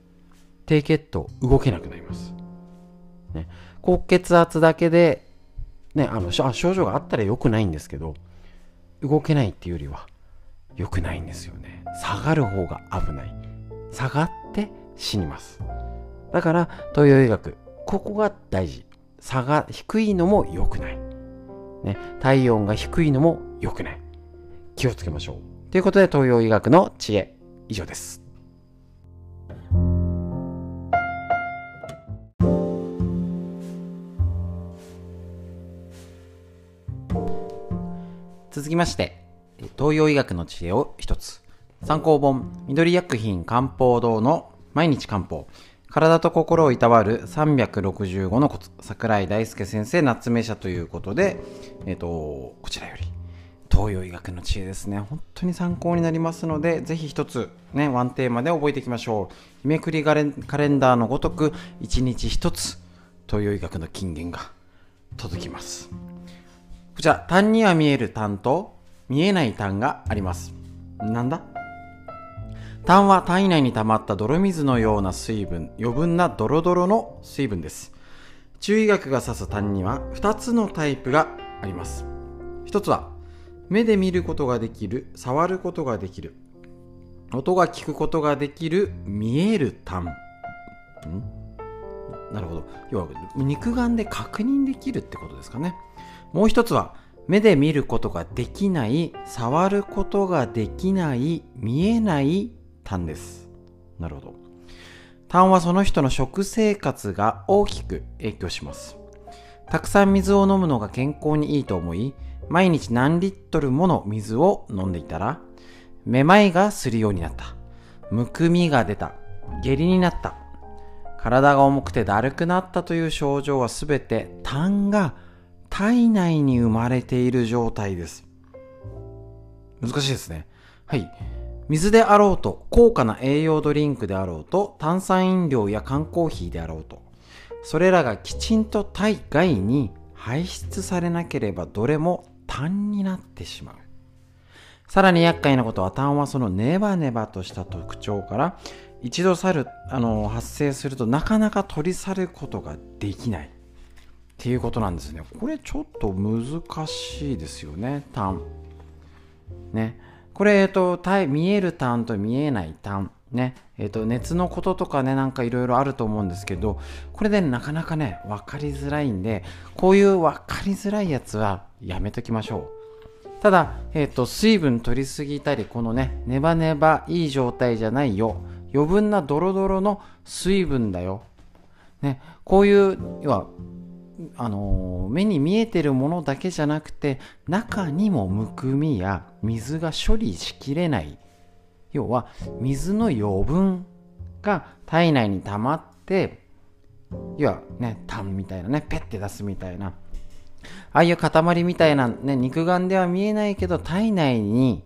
低血糖動けなくなります。ね、高血圧だけで、ね、あの症状があったら良くないんですけど、動けないっていうよりは良くないんですよね。下がる方が危ない。下がって死にます。だから東洋医学ここが大事。差が低いのも良くない、ね、体温が低いのも良くない。気をつけましょう。ということで東洋医学の知恵。以上です。続きまして、東洋医学の知恵を一つ。参考本、緑薬品漢方堂の毎日漢方。体と心をいたわる365のコツ。桜井大輔先生、夏目社ということで、えっ、ー、と、こちらより。東洋医学の知恵ですね。本当に参考になりますので、ぜひ一つ、ね、ワンテーマで覚えていきましょう。日めくりレカレンダーのごとく、一日一つ、東洋医学の金言が届きます。こちら、単には見える単と見えない単があります。なんだ？単は単位内に溜まった泥水のような水分、余分なドロドロの水分です。中医学が指す単には2つのタイプがあります。1つは、目で見ることができる、触ることができる、音が聞くことができる見える単。ん？なるほど。要は、肉眼で確認できるってことですかね。もう一つは、目で見ることができない、触ることができない、見えない痰です。なるほど。痰はその人の食生活が大きく影響します。たくさん水を飲むのが健康にいいと思い、毎日何リットルもの水を飲んでいたら、めまいがするようになった。むくみが出た。下痢になった。体が重くてだるくなったという症状はすべて痰が体内に生まれている状態です。難しいですね。はい。水であろうと、高価な栄養ドリンクであろうと、炭酸飲料や缶コーヒーであろうと、それらがきちんと体外に排出されなければどれも痰になってしまう。さらに厄介なことは痰はそのネバネバとした特徴から一度去るあの発生するとなかなか取り去ることができないっていうことなんですねこれちょっと難しいですよね痰ねこれ、えっと、見えるタンと見えないタン。ね。えっと、熱のこととかね、なんかいろいろあると思うんですけど、これで、なかなかね、分かりづらいんで、こういう分かりづらいやつはやめときましょう。ただ、えっと、水分取りすぎたり、このね、ネバネバいい状態じゃないよ。余分なドロドロの水分だよ。ね、こういう、要は、あの目に見えてるものだけじゃなくて中にもむくみや水が処理しきれない要は水の余分が体内に溜まって要はねタンみたいなねペッて出すみたいなああいう塊みたいな、ね、肉眼では見えないけど体内に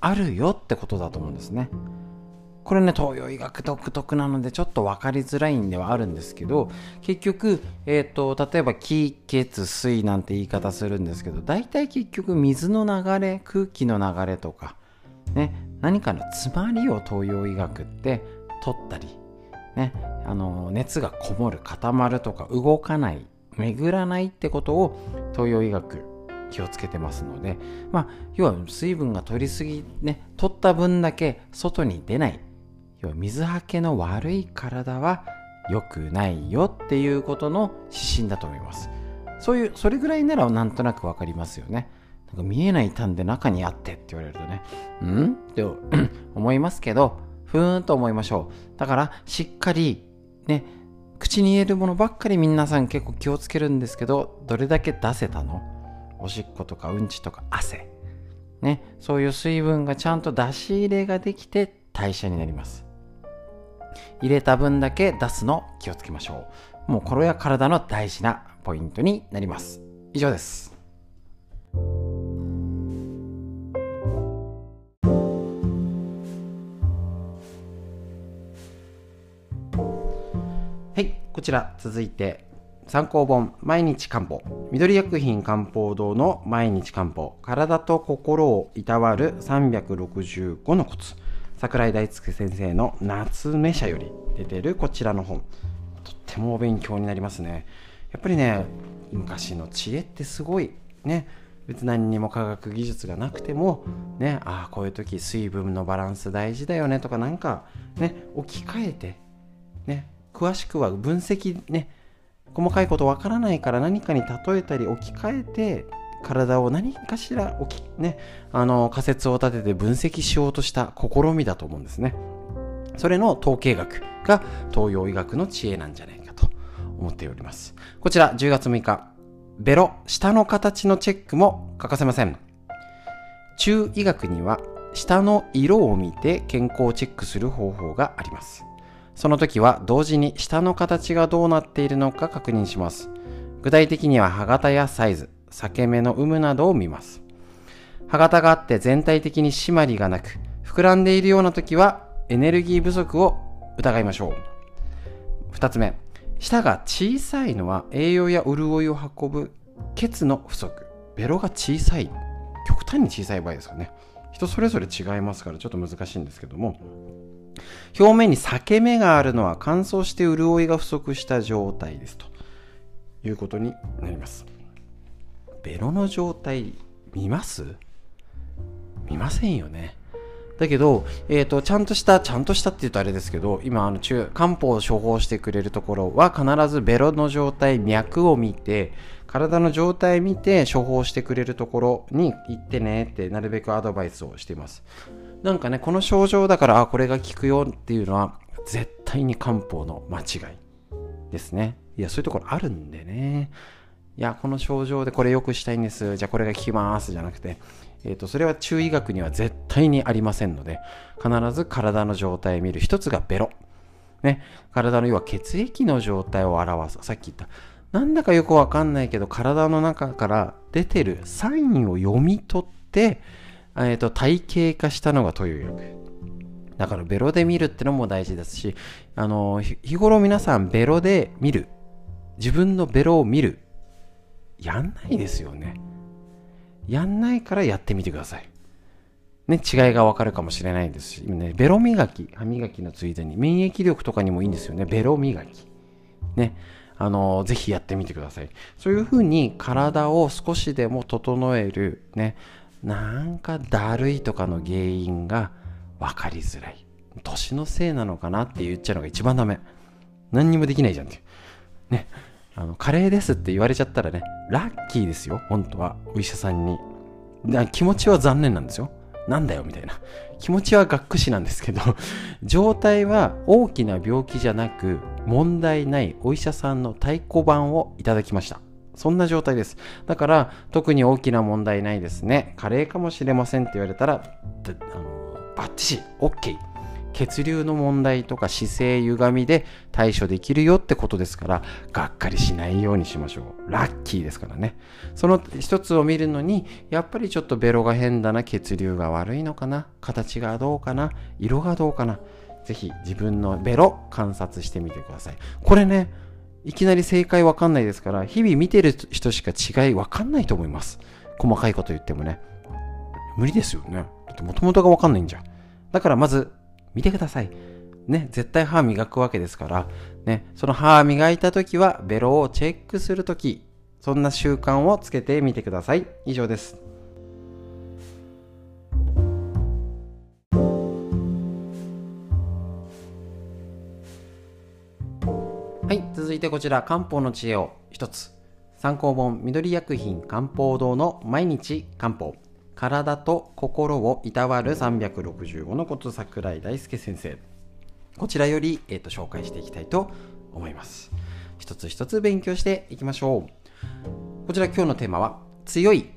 あるよってことだと思うんですね。これね東洋医学独特なのでちょっと分かりづらいんではあるんですけど結局、えーと、例えば気血水なんて言い方するんですけど大体結局水の流れ空気の流れとか、ね、何かの詰まりを東洋医学って取ったり、ね、あの熱がこもる固まるとか動かない巡らないってことを東洋医学気をつけてますので、まあ、要は水分が取りすぎね取った分だけ外に出ない。要は水はけの悪い体は良くないよっていうことの指針だと思います。そういう、それぐらいならなんとなくわかりますよね。なんか見えない単で中にあってって言われるとねう、ん？って思いますけど、ふーんと思いましょう。だから、しっかり、ね、口に入れるものばっかり皆さん結構気をつけるんですけど、どれだけ出せたの？おしっことかうんちとか汗。ね、そういう水分がちゃんと出し入れができて代謝になります。入れた分だけ出すの気をつけましょう。もうこれは体の大事なポイントになります。以上です。はい、こちら続いて参考本毎日漢方緑薬品漢方堂の毎日漢方体と心をいたわる365のコツ桜井大輔先生の夏目社より出てるこちらの本。とってもお勉強になりますね。やっぱりね昔の知恵ってすごい。ね。別何にも科学技術がなくてもね。ああこういう時水分のバランス大事だよね。とかなんかね。置き換えてね。詳しくは分析ね。細かいことわからないから何かに例えたり置き換えて体を何かしらおき、ね、あの仮説を立てて分析しようとした試みだと思うんですね。それの統計学が東洋医学の知恵なんじゃないかと思っております。こちら10月6日、ベロ、下の形のチェックも欠かせません。中医学には下の色を見て健康をチェックする方法があります。その時は同時に下の形がどうなっているのか確認します。具体的には歯型やサイズ、裂け目の有無などを見ます。歯型があって全体的に締まりがなく、膨らんでいるような時はエネルギー不足を疑いましょう。二つ目、舌が小さいのは栄養や潤いを運ぶ血の不足。ベロが小さい。極端に小さい場合ですかね。人それぞれ違いますからちょっと難しいんですけども、表面に裂け目があるのは乾燥して潤いが不足した状態ですということになります。ベロの状態見ます？見ませんよねだけど、えっ、と、ちゃんとした、ちゃんとしたって言うとあれですけど、今、あの、中、漢方を処方してくれるところは必ずベロの状態、脈を見て、体の状態見て処方してくれるところに行ってねってなるべくアドバイスをしています。なんかね、この症状だから、あ、これが効くよっていうのは、絶対に漢方の間違いですね。いや、そういうところあるんでね。いや、この症状でこれ良くしたいんです。じゃあこれが効きますじゃなくて、えーと、それは中医学には絶対にありませんので、必ず体の状態を見る。一つがベロ。ね、体の要は血液の状態を表す。さっき言った。なんだかよくわかんないけど、体の中から出てるサインを読み取って、えーと、体系化したのが東洋医学。だからベロで見るってのも大事ですし、あの日頃皆さんベロで見る。自分のベロを見る。やんないですよね。やんないからやってみてください。ね、違いがわかるかもしれないですし、ね、ベロ磨き、歯磨きのついでに、免疫力とかにもいいんですよね。ベロ磨き。ね。あの、ぜひやってみてください。そういうふうに体を少しでも整える、ね、なんかだるいとかの原因が分かりづらい。年のせいなのかなって言っちゃうのが一番ダメ。何にもできないじゃんって。ね。あの、カレーですって言われちゃったらね、ラッキーですよ、本当は、お医者さんに。気持ちは残念なんですよ。なんだよ、みたいな。気持ちはがっくしなんですけど、状態は大きな病気じゃなく、問題ないお医者さんの太鼓判をいただきました。そんな状態です。だから、特に大きな問題ないですね。加齢かもしれませんって言われたら、あのバッチシ、OK。血流の問題とか姿勢歪みで対処できるよってことですから、がっかりしないようにしましょう。ラッキーですからね。その一つを見るのに、やっぱりちょっとベロが変だな、血流が悪いのかな、形がどうかな、色がどうかな。ぜひ自分のベロ観察してみてください。これね、いきなり正解わかんないですから、日々見てる人しか違いわかんないと思います。細かいこと言ってもね。無理ですよね。だって元々がわかんないんじゃん。だからまず見てください。ね、絶対歯磨くわけですから、ね、その歯磨いた時はベロをチェックする時、そんな習慣をつけてみてください。以上です。はい、続いてこちら漢方の知恵を一つ。参考本緑薬品漢方堂の毎日漢方。体と心をいたわる365のこと桜井大輔先生こちらより、えーと、紹介していきたいと思います。一つ一つ勉強していきましょう。こちら今日のテーマは強い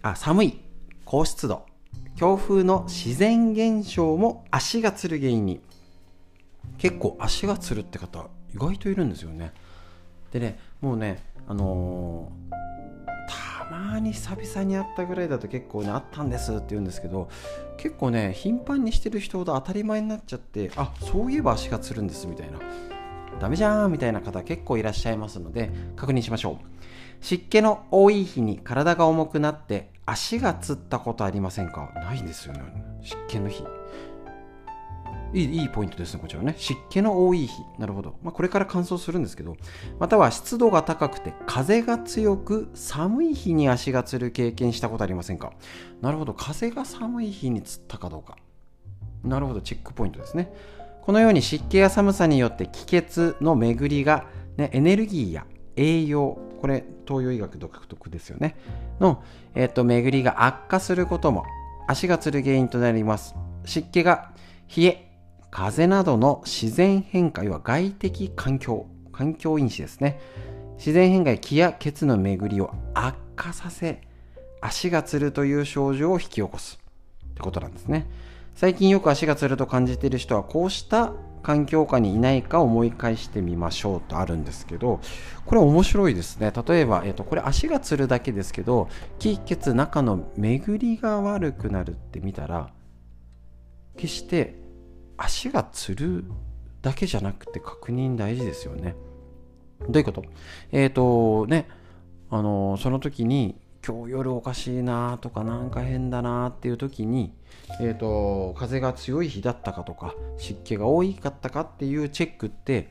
あ寒い高湿度。強風の自然現象も足がつる原因に。結構足がつるって方意外といるんですよね。でねもうねあのーまに久々に会ったぐらいだと結構ねあったんですって言うんですけど結構ね頻繁にしてる人ほど当たり前になっちゃってあそういえば足がつるんですみたいな。ダメじゃんみたいな方結構いらっしゃいますので確認しましょう。湿気の多い日に体が重くなって足がつったことありませんか？ないんですよね。湿気の日。いいいいポイントですね、こちらね。湿気の多い日。なるほど。まあ、これから乾燥するんですけど、または湿度が高くて風が強く寒い日に足がつる経験したことありませんか？なるほど。風が寒い日につったかどうか。なるほど。チェックポイントですね。このように湿気や寒さによって気血の巡りが、ね、エネルギーや栄養、これ東洋医学独特ですよね。の、えっ、と、巡りが悪化することも足がつる原因となります。湿気が冷え、風などの自然変化、要は外的環境、環境因子ですね。自然変化や気や血の巡りを悪化させ、足がつるという症状を引き起こすってことなんですね。最近よく足がつると感じている人はこうした環境下にいないか思い返してみましょうとあるんですけど、これ面白いですね。例えば、えっ、と、これ足がつるだけですけど、気血中の巡りが悪くなるって見たら、決して足がつるだけじゃなくて確認大事ですよね。どういうこと？えっ、ー、とね、あのその時に今日夜おかしいなとかなんか変だなっていう時に、えーと、風が強い日だったかとか湿気が多かったかっていうチェックって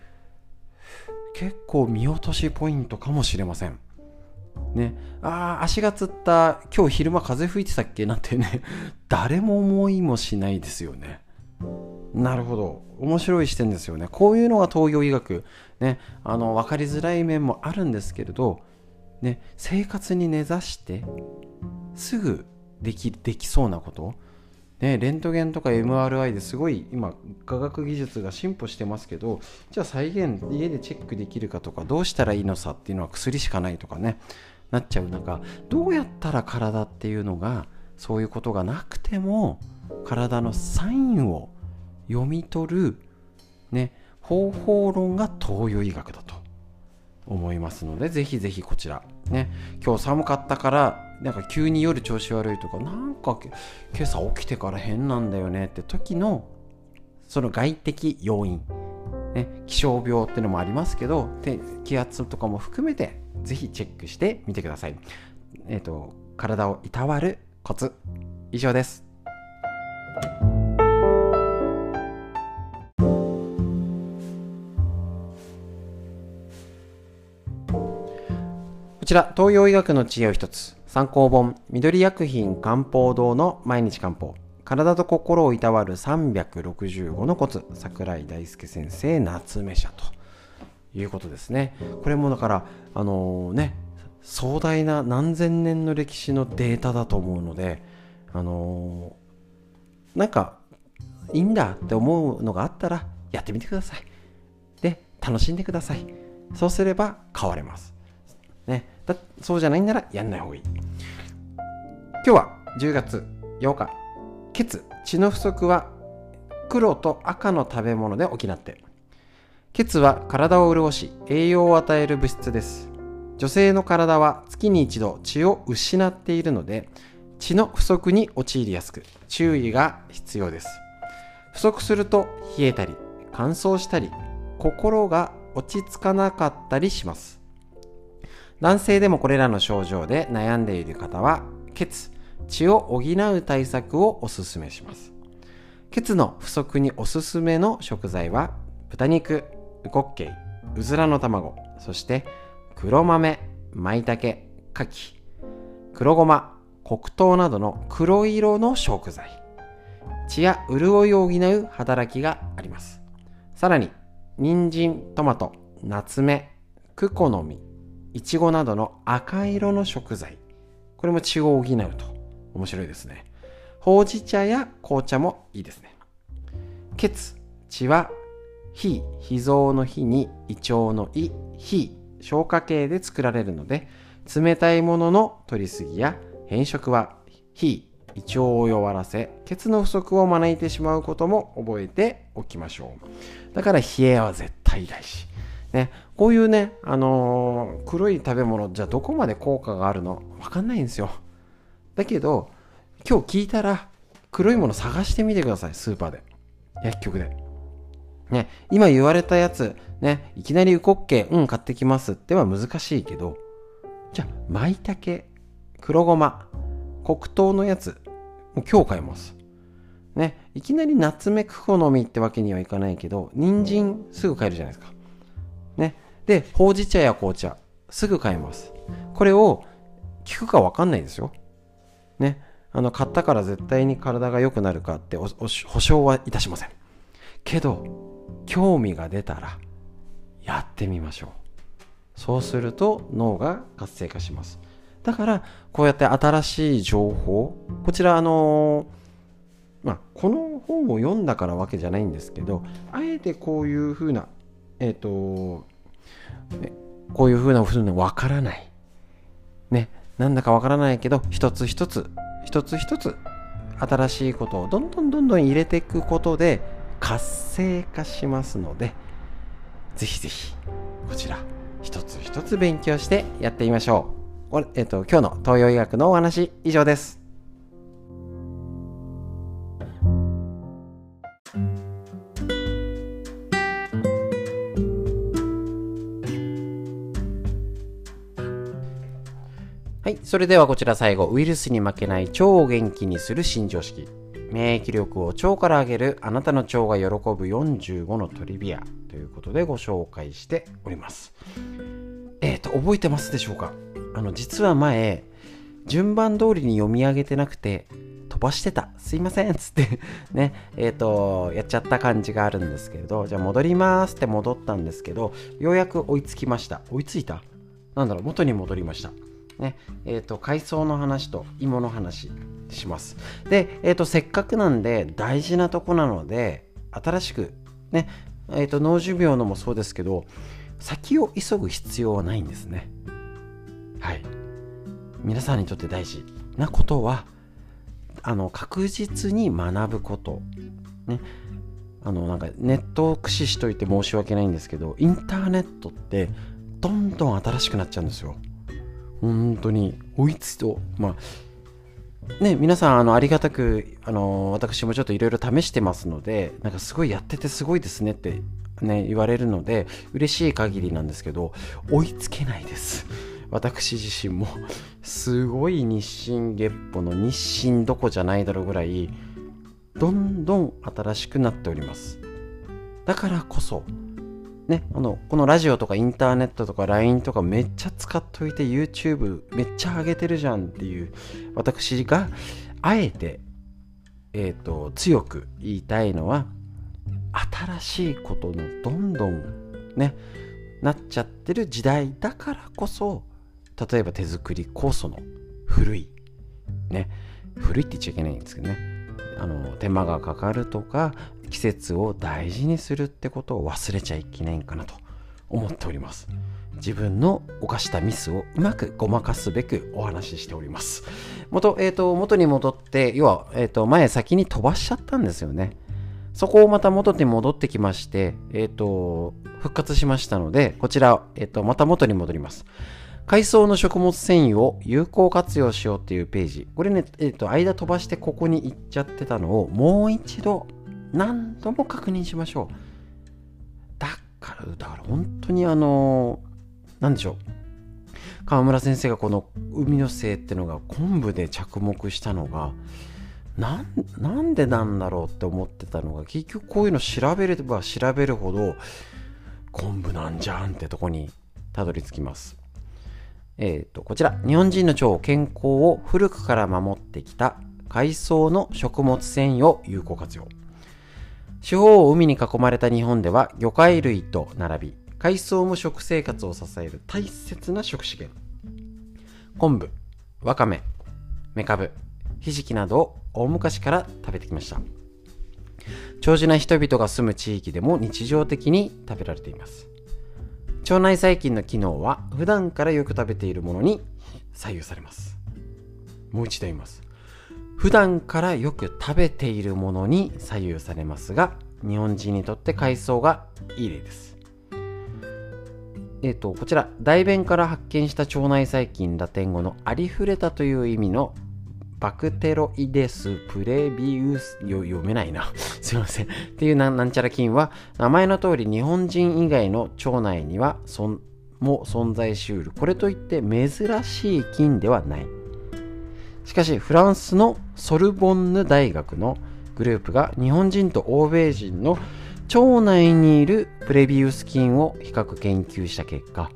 結構見落としポイントかもしれません。ね、ああ、足がつった、今日昼間風吹いてたっけ？なんてね、誰も思いもしないですよね。なるほど。面白い視点ですよね。こういうのが東洋医学。ね、あの、分かりづらい面もあるんですけれど、ね、生活に根ざして、すぐでき、できそうなこと。ね、レントゲンとか MRI ですごい今科学技術が進歩してますけどじゃあ再現家でチェックできるかとかどうしたらいいのさっていうのは薬しかないとかねなっちゃう中どうやったら体っていうのがそういうことがなくても体のサインを読み取る、ね、方法論が東洋医学だと思いますのでぜひぜひこちら、ね、今日寒かったからなんか急に夜調子悪いとかなんか今朝起きてから変なんだよねって時のその外的要因、ね、気象病っていうのもありますけど気圧とかも含めてぜひチェックしてみてください。え、ー、と、体をいたわるコツ。以上です。ちら、東洋医学の知恵を一つ。参考本、緑薬品漢方堂の毎日漢方。体と心をいたわる365のコツ。桜井大輔先生、夏目社と。いうことですね。これもだから、あのー、ね、壮大な何千年の歴史のデータだと思うので、あのー、なんか、いいんだって思うのがあったら、やってみてください。で、楽しんでください。そうすれば変われます。ね、だそうじゃないならやんない方がいい。今日は10月8日、血、血の不足は黒と赤の食べ物で補って。血は体を潤し栄養を与える物質です。女性の体は月に一度血を失っているので血の不足に陥りやすく注意が必要です。不足すると冷えたり乾燥したり心が落ち着かなかったりします。男性でもこれらの症状で悩んでいる方は血血を補う対策をおすすめします血の不足におすすめの食材は豚肉ウコッケイ、うずらの卵、そして黒豆、舞茸、牡蠣、黒ごま、黒糖などの黒色の食材。血や潤いを補う働きがあります。さらに、人参、トマト、夏目、クコの実、いちごなどの赤色の食材。これも血を補うと面白いですね。ほうじ茶や紅茶もいいですね。血、血は非脾臓の火に胃腸の胃非消化系で作られるので冷たいものの取りすぎや変色は非胃腸を弱らせ血の不足を招いてしまうことも覚えておきましょうだから冷えは絶対大事ね、こういうね、あのー、黒い食べ物じゃどこまで効果があるの？わかんないんですよだけど今日聞いたら黒いもの探してみてくださいスーパーで薬局でね、今言われたやつ、ね、いきなりウコッケ、うん、買ってきますっては難しいけど、じゃあ、舞茸、黒ごま、黒糖のやつ、もう今日買います。ね、いきなりナツメク好みってわけにはいかないけど、人参すぐ買えるじゃないですか。で、ほうじ茶や紅茶、すぐ買えます。これを聞くかわかんないですよ。ね。あの、買ったから絶対に体が良くなるかって保証はいたしません。けど、興味が出たらやってみましょうそうすると脳が活性化しますだからこうやって新しい情報こちらあのまあこの本を読んだからわけじゃないんですけどあえてこういうふうなえっ、ー、とねこういうふうなふうにわからないねなんだかわからないけど一つ一つ一つ一つ新しいことをどんどんどんどん入れていくことで活性化しますのでぜひぜひこちら一つ一つ勉強してやってみましょう。えっと、今日の東洋医学のお話以上です。はい。それではこちら最後、ウイルスに負けない超元気にする新常識。免疫力を腸から上げるあなたの腸が喜ぶ45のトリビア。ということでご紹介しております。えっ、ー、と、覚えてますでしょうか？あの実は前順番通りに読み上げてなくて飛ばしてた。すいません。つってねえっ、ー、とやっちゃった感じがあるんですけれどじゃあ戻りますって戻ったんですけどようやく追いつきました。追いついた？なんだろう？元に戻りました。ねえっ、ー、と海藻の話と芋の話します。で、えーと、せっかくなんで大事なとこなので新しくねえーと脳寿命のもそうですけど先を急ぐ必要はないんですね。はい。皆さんにとって大事なことはあの確実に学ぶこと、ね、あのなんかネットを駆使しといて申し訳ないんですけどインターネットってどんどん新しくなっちゃうんですよ。本当に。追いつとまあね皆さんあのありがたくあの私もちょっといろいろ試してますのでなんかすごいやっててすごいですねってね言われるので嬉しい限りなんですけど追いつけないです。私自身も。すごい日進月歩の日進どこじゃないだろうぐらいどんどん新しくなっております。だからこそね、あのこのラジオとかインターネットとか LINE とかめっちゃ使っといて YouTube めっちゃ上げてるじゃんっていう私があえて、えーと、強く言いたいのは新しいことのどんどんねなっちゃってる時代だからこそ例えば手作り酵素の古いね古いって言っちゃいけないんですけどねあの手間がかかるとか季節を大事にするってことを忘れちゃいけないんかなと思っております自分の犯したミスをうまくごまかすべくお話ししております元,、えーと、元に戻って要は、えーと、前先に飛ばしちゃったんですよねそこをまた元に戻ってきまして、えっ、ー、と、復活しましたので、こちら、えっ、ー、と、また元に戻ります。海藻の食物繊維を有効活用しようっていうページ。これね、えっ、ー、と、間飛ばしてここに行っちゃってたのをもう一度何度も確認しましょう。だから、だから本当にあの、なんでしょう。川村先生がこの海のせいってのが昆布で着目したのが、なんなんでなんだろうって思ってたのが結局こういうの調べれば調べるほど昆布なんじゃんってとこにたどり着きます。えっ、ー、と、こちら、日本人の腸健康を古くから守ってきた海藻の食物繊維を有効活用。四方を海に囲まれた日本では魚介類と並び、海藻も食生活を支える大切な食資源。昆布、わかめ、めかぶ、ひじきなどを大昔から食べてきました。長寿な人々が住む地域でも日常的に食べられています。腸内細菌の機能は普段からよく食べているものに左右されますもう一度言います普段からよく食べているものに左右されますが日本人にとって海藻がいい例ですえっ、ー、とこちら大便から発見した腸内細菌ラテン語のありふれたという意味のバクテロイデスプレビウス、読めないな。すいません。っていうなんちゃら菌は、名前の通り日本人以外の腸内にはそんも存在しうる。これといって珍しい菌ではない。しかし、フランスのソルボンヌ大学のグループが日本人と欧米人の腸内にいるプレビウス菌を比較研究した結果、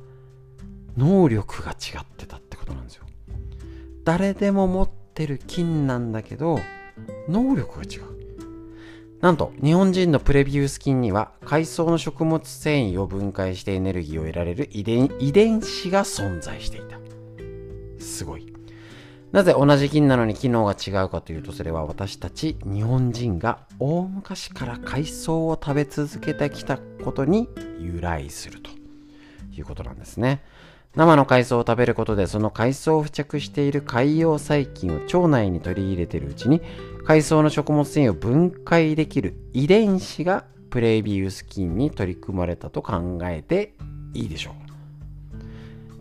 能力が違ってたってことなんですよ。誰でも持ってる菌なんだけど、能力が違う。なんと、日本人のプレビュース菌には、海藻の食物繊維を分解してエネルギーを得られる遺伝遺伝子が存在していた。すごい。なぜ同じ菌なのに機能が違うかというと、それは私たち日本人が大昔から海藻を食べ続けてきたことに由来するということなんですね。生の海藻を食べることでその海藻を付着している海洋細菌を腸内に取り入れているうちに海藻の食物繊維を分解できる遺伝子がプレイビウス菌に取り組まれたと考えていいでしょう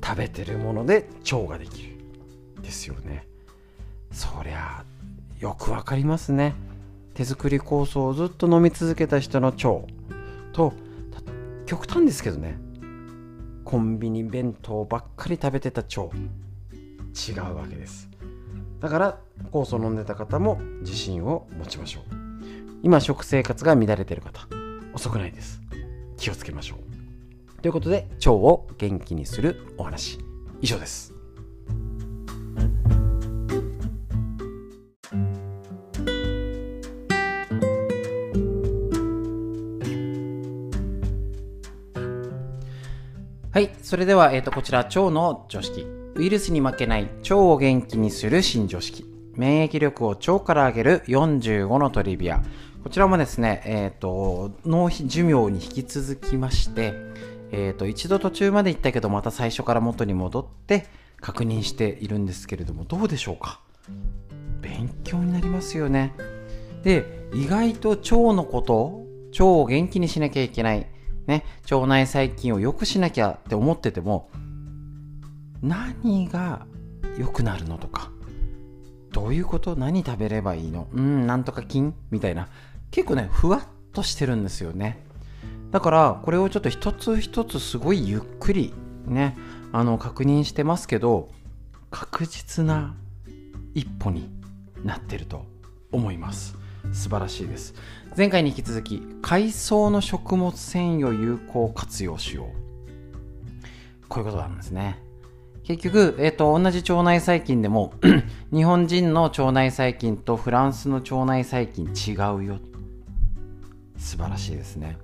食べてるもので腸ができるですよね。そりゃよくわかりますね。手作り酵素をずっと飲み続けた人の腸。と極端ですけどね。コンビニ弁当ばっかり食べてた腸。違うわけです。だから酵素を飲んでた方も自信を持ちましょう。今食生活が乱れてる方遅くないです。気をつけましょう。ということで腸を元気にするお話。以上です。はい。それでは、えっ、と、こちら、腸の常識。ウイルスに負けない腸を元気にする新常識。免疫力を腸から上げる45のトリビア。こちらもですね、えっ、と、脳寿命に引き続きまして、えっ、と、一度途中まで行ったけど、また最初から元に戻って確認しているんですけれども、どうでしょうか？勉強になりますよね。で、意外と腸のこと、腸を元気にしなきゃいけない。ね、腸内細菌を良くしなきゃって思ってても、何が良くなるのとか、どういうこと何食べればいいのうん、なんとか菌みたいな。結構ね、ふわっとしてるんですよね。だから、これをちょっと一つ一つすごいゆっくりね、あの、確認してますけど、確実な一歩になってると思います。素晴らしいです。前回に引き続き、海藻の食物繊維を有効活用しよう。こういうことなんですね。結局、えっ、ー、と、同じ腸内細菌でも 日本人の腸内細菌とフランスの腸内細菌違うよ。素晴らしいですね。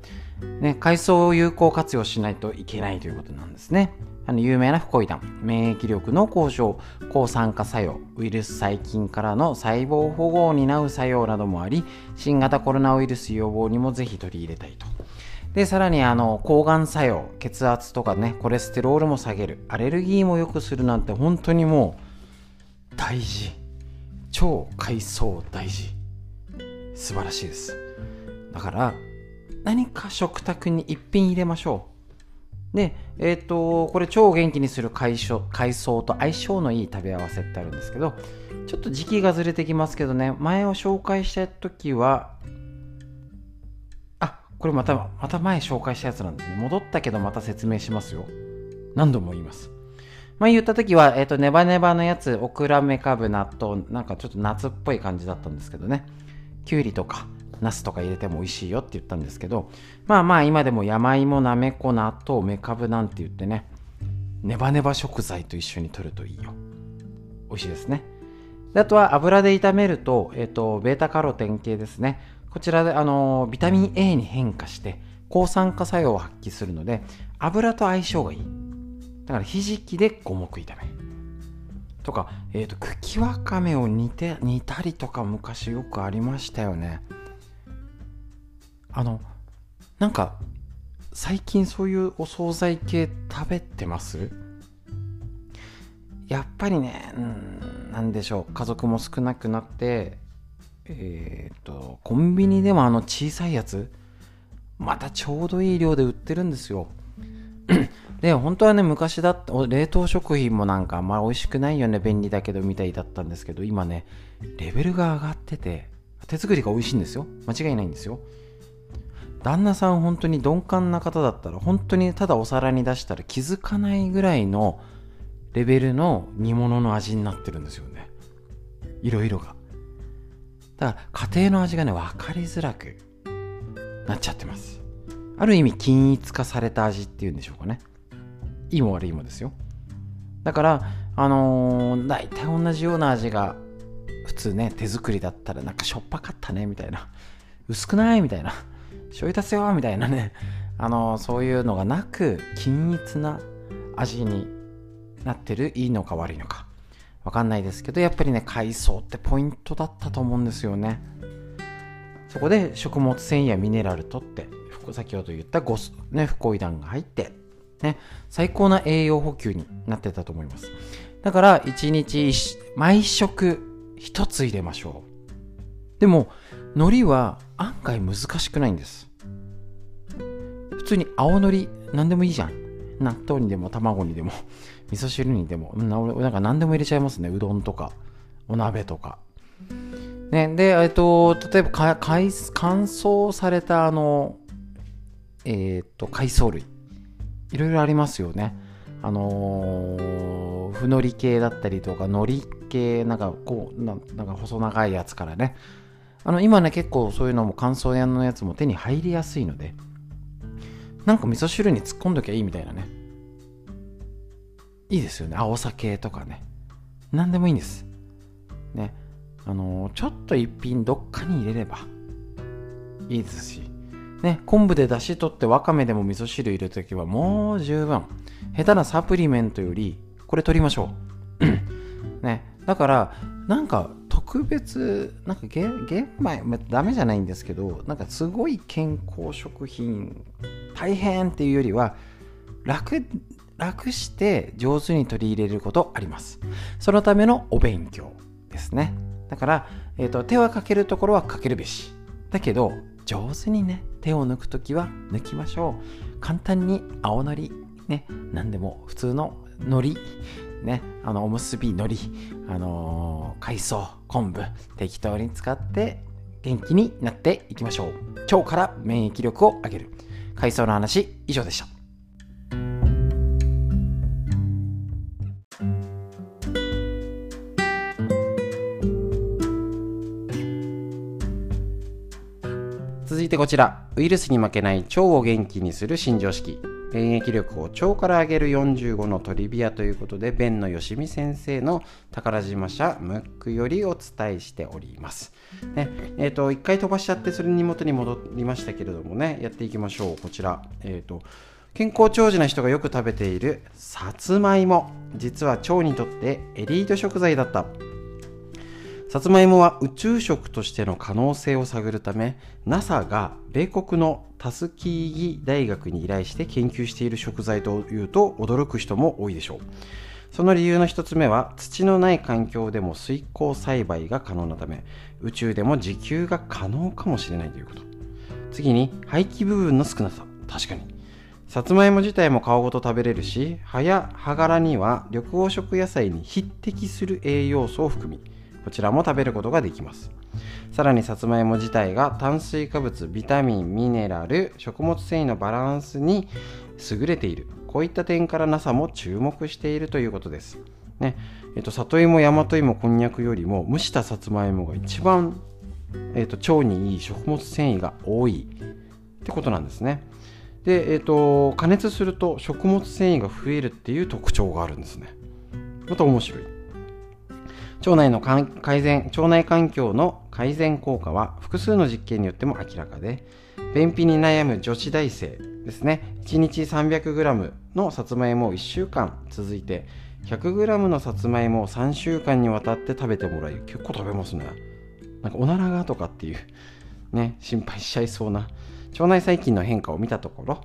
ね、海藻を有効活用しないといけないということなんですね。あの有名なフコイダン、免疫力の向上、抗酸化作用、ウイルス細菌からの細胞保護を担う作用などもあり、新型コロナウイルス予防にもぜひ取り入れたいと。で、さらにあの、抗がん作用、血圧とかね、コレステロールも下げる、アレルギーも良くするなんて本当にもう、大事。超海藻大事。素晴らしいです。だから、何か食卓に一品入れましょう。で、え、ー、と、これ超元気にする海海藻と相性のいい食べ合わせってあるんですけど、ちょっと時期がずれてきますけどね、前を紹介した時は、あ、これまた、また前紹介したやつなんですね。戻ったけどまた説明しますよ。何度も言います。まあ言った時は、えっ、ー、と、ネバネバのやつ、オクラメカブ納豆、なんかちょっと夏っぽい感じだったんですけどね。きゅうりとか、ナスとか入れても美味しいよって言ったんですけどまあまあ今でも山芋なめこ納豆めかぶなんて言ってねネバネバ食材と一緒に取るといいよ。美味しいですね。であとは油で炒めると,、え、ー、とベータカロテン系ですね。こちらであのビタミン A に変化して抗酸化作用を発揮するので油と相性がいい。だからひじきで五目炒め。とか、えっ、ー、と茎わかめを煮て煮たりとか昔よくありましたよね。あのなんか最近そういうお惣菜系食べてます？やっぱりね、うん、なんでしょう。家族も少なくなってえっ、とコンビニでもあの小さいやつまたちょうどいい量で売ってるんですよ。で本当はね昔だった冷凍食品もなんかあんまり美味しくないよね便利だけどみたいだったんですけど今ねレベルが上がってて手作りが美味しいんですよ。間違いないんですよ。旦那さん本当に鈍感な方だったら本当にただお皿に出したら気づかないぐらいのレベルの煮物の味になってるんですよね。いろいろが。だから家庭の味がね分かりづらくなっちゃってます。ある意味均一化された味っていうんでしょうかね。いいも悪いもですよ。だからあのー、大体同じような味が普通ね手作りだったらなんかしょっぱかったねみたいな。薄くないみたいな。醤油足すよみたいなね、あの、そういうのがなく、均一な味になってる、いいのか悪いのか。わかんないですけど、やっぱりね、海藻ってポイントだったと思うんですよね。そこで食物繊維やミネラルとって、先ほど言ったゴス、ね、不イ弾が入って、ね、最高な栄養補給になってたと思います。だから、1日毎食1つ入れましょう。でも、海苔は案外難しくないんです。普通に青のり何でもいいじゃん。納豆にでも卵にでも 味噌汁にでもなんか何でも入れちゃいますね。うどんとかお鍋とか。ね、で、えっと、例えば乾燥されたあの、えー、っと、海藻類。いろいろありますよね。あのー、ふのり系だったりとか、のり系、なんかこうな、なんか細長いやつからね。あの、今ね、結構そういうのも乾燥屋のやつも手に入りやすいので、なんか味噌汁に突っ込んどきゃいいみたいなね。いいですよね。青酒とかね。何でもいいんです。ね。あの、ちょっと一品どっかに入れればいいですし、ね、昆布で出汁取ってわかめでも味噌汁入れるときはもう十分。下手なサプリメントより、これ取りましょう。ね、だから、なんか特別、なんか玄米、ダメじゃないんですけど、なんかすごい健康食品、大変っていうよりは、楽、楽して上手に取り入れることあります。そのためのお勉強ですね。だから、えーと、手はかけるところはかけるべし。だけど、上手にね、手を抜くときは抜きましょう。簡単に青のり、ね、何でも普通の海苔、ね、あのおむすび海苔、あのー、海藻、昆布、適当に使って元気になっていきましょう。腸から免疫力を上げる。海藻の話、以上でした。続いてこちら、ウイルスに負けない腸を元気にする新常識。免疫力を腸から上げる45のトリビアということで、弁野よしみ先生の宝島社ムックよりお伝えしております。ね、え、ー、と、一回飛ばしちゃって、それに元に戻りましたけれどもね、やっていきましょう。こちら、え、ー、と、健康長寿な人がよく食べているさつまいも。実は腸にとってエリート食材だった。さつまいもは宇宙食としての可能性を探るため NASA が米国のタスキーギ大学に依頼して研究している食材というと驚く人も多いでしょう。その理由の一つ目は土のない環境でも水耕栽培が可能なため宇宙でも自給が可能かもしれないということ。次に廃棄部分の少なさ。確かに。さつまいも自体も皮ごと食べれるし葉や葉柄には緑黄色野菜に匹敵する栄養素を含みこちらも食べることができますさらにさつまいも自体が炭水化物ビタミンミネラル食物繊維のバランスに優れているこういった点から NASA も注目しているということですねえっと、里芋、大和芋、こんにゃくよりも蒸したさつまいもが一番、えっと、腸にいい食物繊維が多いってことなんですね。で、えっと、加熱すると食物繊維が増えるっていう特徴があるんですね。また面白い。腸内の改善腸内環境の改善効果は複数の実験によっても明らかで便秘に悩む女子大生ですね。1日 300g のさつまいもを1週間続いて 100g のさつまいもを3週間にわたって食べてもらい結構食べますね。なんかおならがとかっていうね心配しちゃいそうな。腸内細菌の変化を見たところ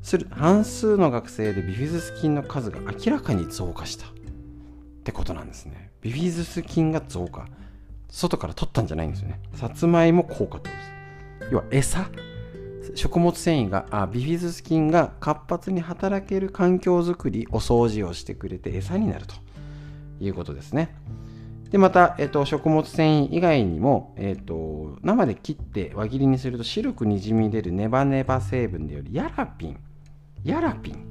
する半数の学生でビフィズス菌の数が明らかに増加したってことなんですね。ビフィズス菌が増加。外から取ったんじゃないんですよね。さつまいも効果ってことです。要は餌。食物繊維があビフィズス菌が活発に働ける環境づくりお掃除をしてくれて餌になると。いうことですね。でまた、えっと、食物繊維以外にも、えっと、生で切って輪切りにすると白くにじみ出るネバネバ成分でよりヤラピン。ヤラピン。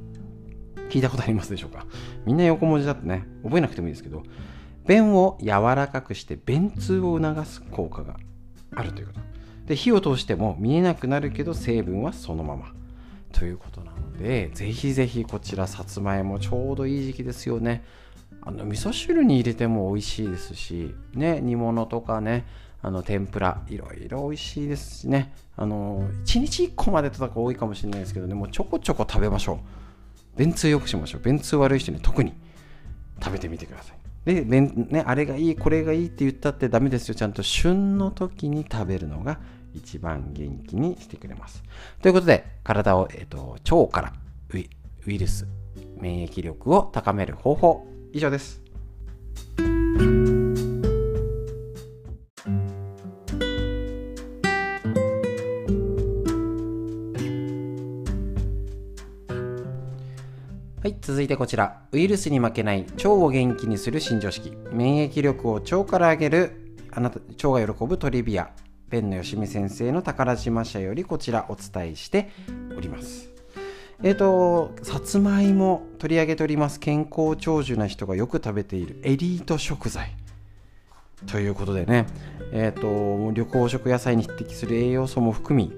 聞いたことありますでしょうか？みんな横文字だってね、覚えなくてもいいですけど、便を柔らかくして便通を促す効果があるということ。で、火を通しても見えなくなるけど成分はそのまま。ということなので、ぜひぜひこちらさつまいもちょうどいい時期ですよね。あの味噌汁に入れても美味しいですし、ね、煮物とかね、あの天ぷらいろいろ美味しいですしねあの1日1個までとか多いかもしれないですけどねもうちょこちょこ食べましょう便通良くしましょう。便通悪い人に特に食べてみてください。で、ね、あれがいい、これがいいって言ったってダメですよ。ちゃんと旬の時に食べるのが一番元気にしてくれます。ということで、体を、えーと、腸からウイルス、免疫力を高める方法、以上です。続いてこちら。ウイルスに負けない腸を元気にする新常識。免疫力を腸から上げるあなた腸が喜ぶトリビア。ペンのよしみ先生の宝島社よりこちらお伝えしております。えっ、ー、と、さつまいも取り上げております。健康長寿な人がよく食べているエリート食材。ということでね、えっ、ー、と、緑黄色野菜に匹敵する栄養素も含み、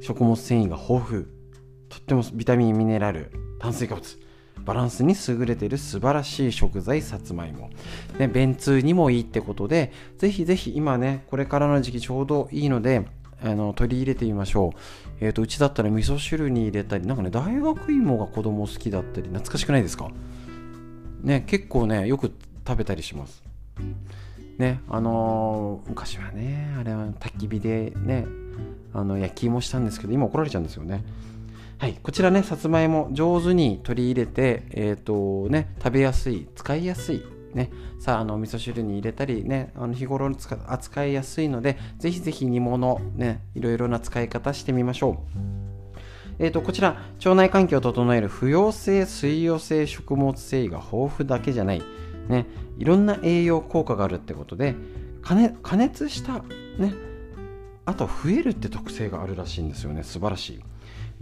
食物繊維が豊富。とってもビタミン、ミネラル、炭水化物。バランスに優れている素晴らしい食材さつまいも、ね、便通にもいいってことでぜひぜひ今ねこれからの時期ちょうどいいのであの取り入れてみましょう。えっ、と、うちだったら味噌汁に入れたり、なんかね、大学芋が子供好きだったり、懐かしくないですか？ね、結構ね、よく食べたりします。ね、あのー、昔はね、あれは焚き火でね、あの焼き芋したんですけど、今怒られちゃうんですよね。はい、こちらね、さつまいも上手に取り入れて、え、ー、とね、食べやすい、使いやすい、ね、さあ、あの、味噌汁に入れたりね、あの日頃扱いやすいので、ぜひぜひ煮物、ね、いろいろな使い方してみましょう。えーと、こちら腸内環境を整える不溶性水溶性食物繊維が豊富だけじゃない、ね、いろんな栄養効果があるってことで加熱加熱した、ね、あと増えるって特性があるらしいんですよね素晴らしい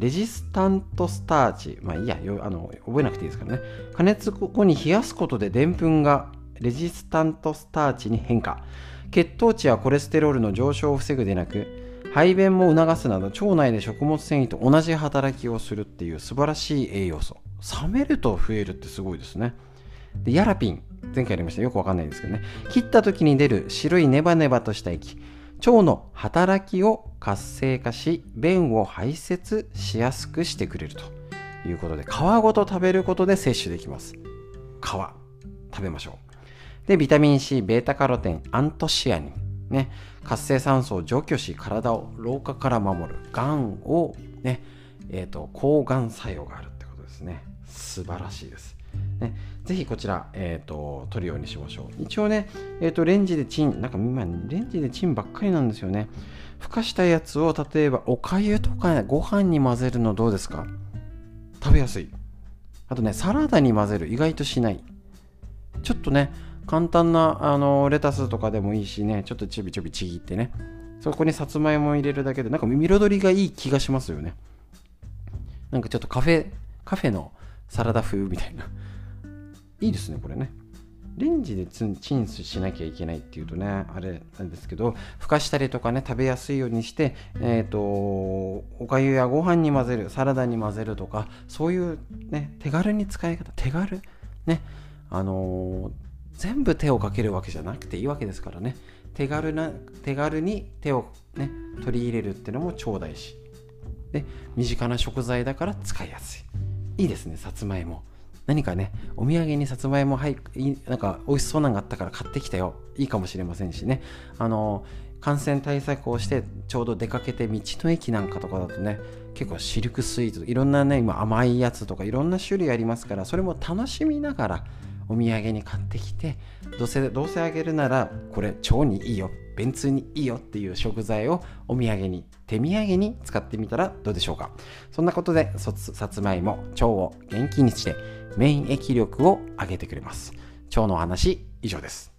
レジスタントスターチ。まあいいや。あの覚えなくていいですからね。加熱後に冷やすことででんぷんがレジスタントスターチに変化。血糖値やコレステロールの上昇を防ぐでなく排便も促すなど腸内で食物繊維と同じ働きをするっていう素晴らしい栄養素。冷めると増えるってすごいですね。でヤラピン。前回やりました。よくわかんないですけどね。切った時に出る白いネバネバとした液。腸の働きを活性化し便を排泄しやすくしてくれるということで皮ごと食べることで摂取できます。皮食べましょう。でビタミン C ベータカロテンアントシアニンね。活性酸素を除去し体を老化から守る。がんをねえーと、抗がん作用があるってことですね。素晴らしいです。ね、ぜひこちら、えーと、取るようにしましょう。一応ね、えーと、レンジでチン、なんか今、レンジでチンばっかりなんですよね。ふかしたやつを例えばおかゆとかご飯に混ぜるのどうですか？食べやすい。あとね、サラダに混ぜる。意外としない。ちょっとね、簡単なあのレタスとかでもいいしね、ちょっとちょびちょびちぎってね、そこにさつまいも入れるだけで、なんか彩りがいい気がしますよね。なんかちょっとカフェ、カフェのサラダ風みたいな。いいですね、これね。レンジでチンしなきゃいけないっていうとね、あれなんですけど、ふかしたりとかね、食べやすいようにして、えっ、ー、と、おかゆやご飯に混ぜる、サラダに混ぜるとか、そういうね、手軽に使い方、手軽ね、あのー、全部手をかけるわけじゃなくていいわけですからね、手軽な、手軽に手をね、取り入れるっていうのも超大事。で、身近な食材だから使いやすい。いいですね、さつまいも。何かね、お土産にさつまいも、はい、なんか美味しそうなのがあったから買ってきたよ。いいかもしれませんしね。あの、感染対策をしてちょうど出かけて道の駅なんかとかだとね結構シルクスイーツいろんなね今甘いやつとかいろんな種類ありますからそれも楽しみながらお土産に買ってきてどうせどうせあげるならこれ腸にいいよ便通にいいよっていう食材をお土産に手土産に使ってみたらどうでしょうか。そんなことでさつまいも腸を元気にして免疫力を上げてくれます。腸の話以上です。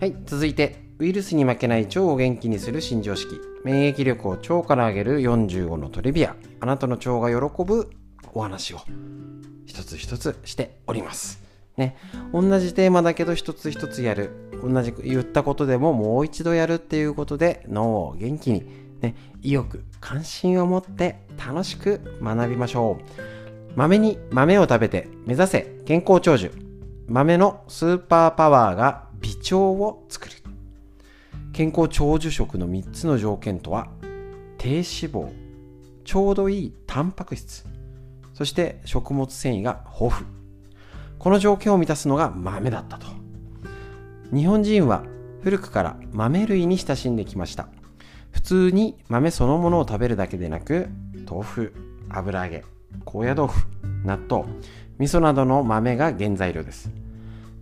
はい続いてウイルスに負けない腸を元気にする新常識。免疫力を腸から上げる45のトリビア。あなたの腸が喜ぶお話を。一つ一つしております。ね、同じテーマだけど一つ一つやる。同じ言ったことでももう一度やるっていうことで脳を元気に、ね、意欲関心を持って楽しく学びましょう。豆に豆を食べて目指せ。健康長寿。豆のスーパーパワーが微腸を作る。健康長寿食の3つの条件とは低脂肪ちょうどいいタンパク質そして食物繊維が豊富。この条件を満たすのが豆だったと。日本人は古くから豆類に親しんできました。普通に豆そのものを食べるだけでなく豆腐油揚げ高野豆腐納豆味噌などの豆が原材料です。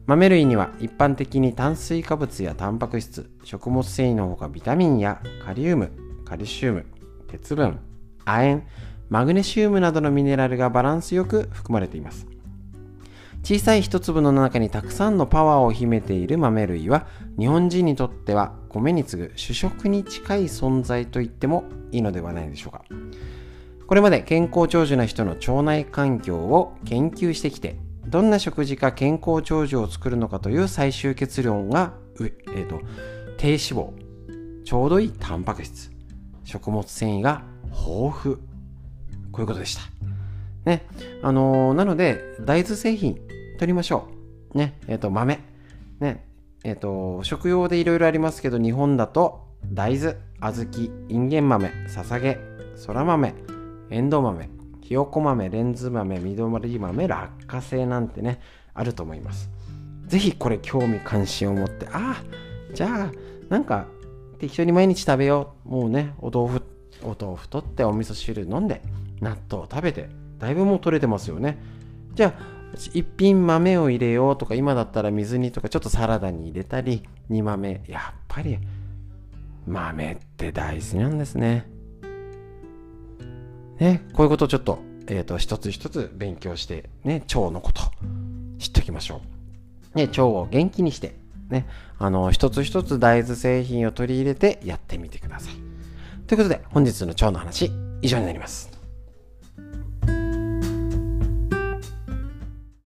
豆類には一般的に炭水化物やタンパク質食物繊維のほかビタミンやカリウムカルシウム鉄分亜鉛マグネシウムなどのミネラルがバランスよく含まれています。小さい一粒の中にたくさんのパワーを秘めている豆類は日本人にとっては米に次ぐ主食に近い存在と言ってもいいのではないでしょうか。これまで健康長寿な人の腸内環境を研究してきてどんな食事か健康長寿を作るのかという最終結論が、えーと、低脂肪ちょうどいいタンパク質食物繊維が豊富こういうことでしたね。あのーなので、大豆製品取りましょう。ね。えっ、と、豆。ね。えっ、と、食用でいろいろありますけど、日本だと、大豆、小豆、インゲン豆、ささげ、そら豆、エンドウ豆、ひよこ豆、レンズ豆、緑豆、落花生なんてね、あると思います。ぜひこれ興味関心を持って、ああ、じゃあ、なんか適当に毎日食べよう。もうね、お豆腐、お豆腐取ってお味噌汁飲んで、納豆食べて、だいぶもう取れてますよね。じゃあ、一品豆を入れようとか、今だったら水煮とかちょっとサラダに入れたり、煮豆、やっぱり豆って大事なんですね。ね、こういうことをちょっと、えっ、と、一つ一つ勉強して、ね、腸のこと、知っておきましょう。ね、腸を元気にして、ね、あの、一つ一つ大豆製品を取り入れてやってみてください。ということで、本日の腸の話、以上になります。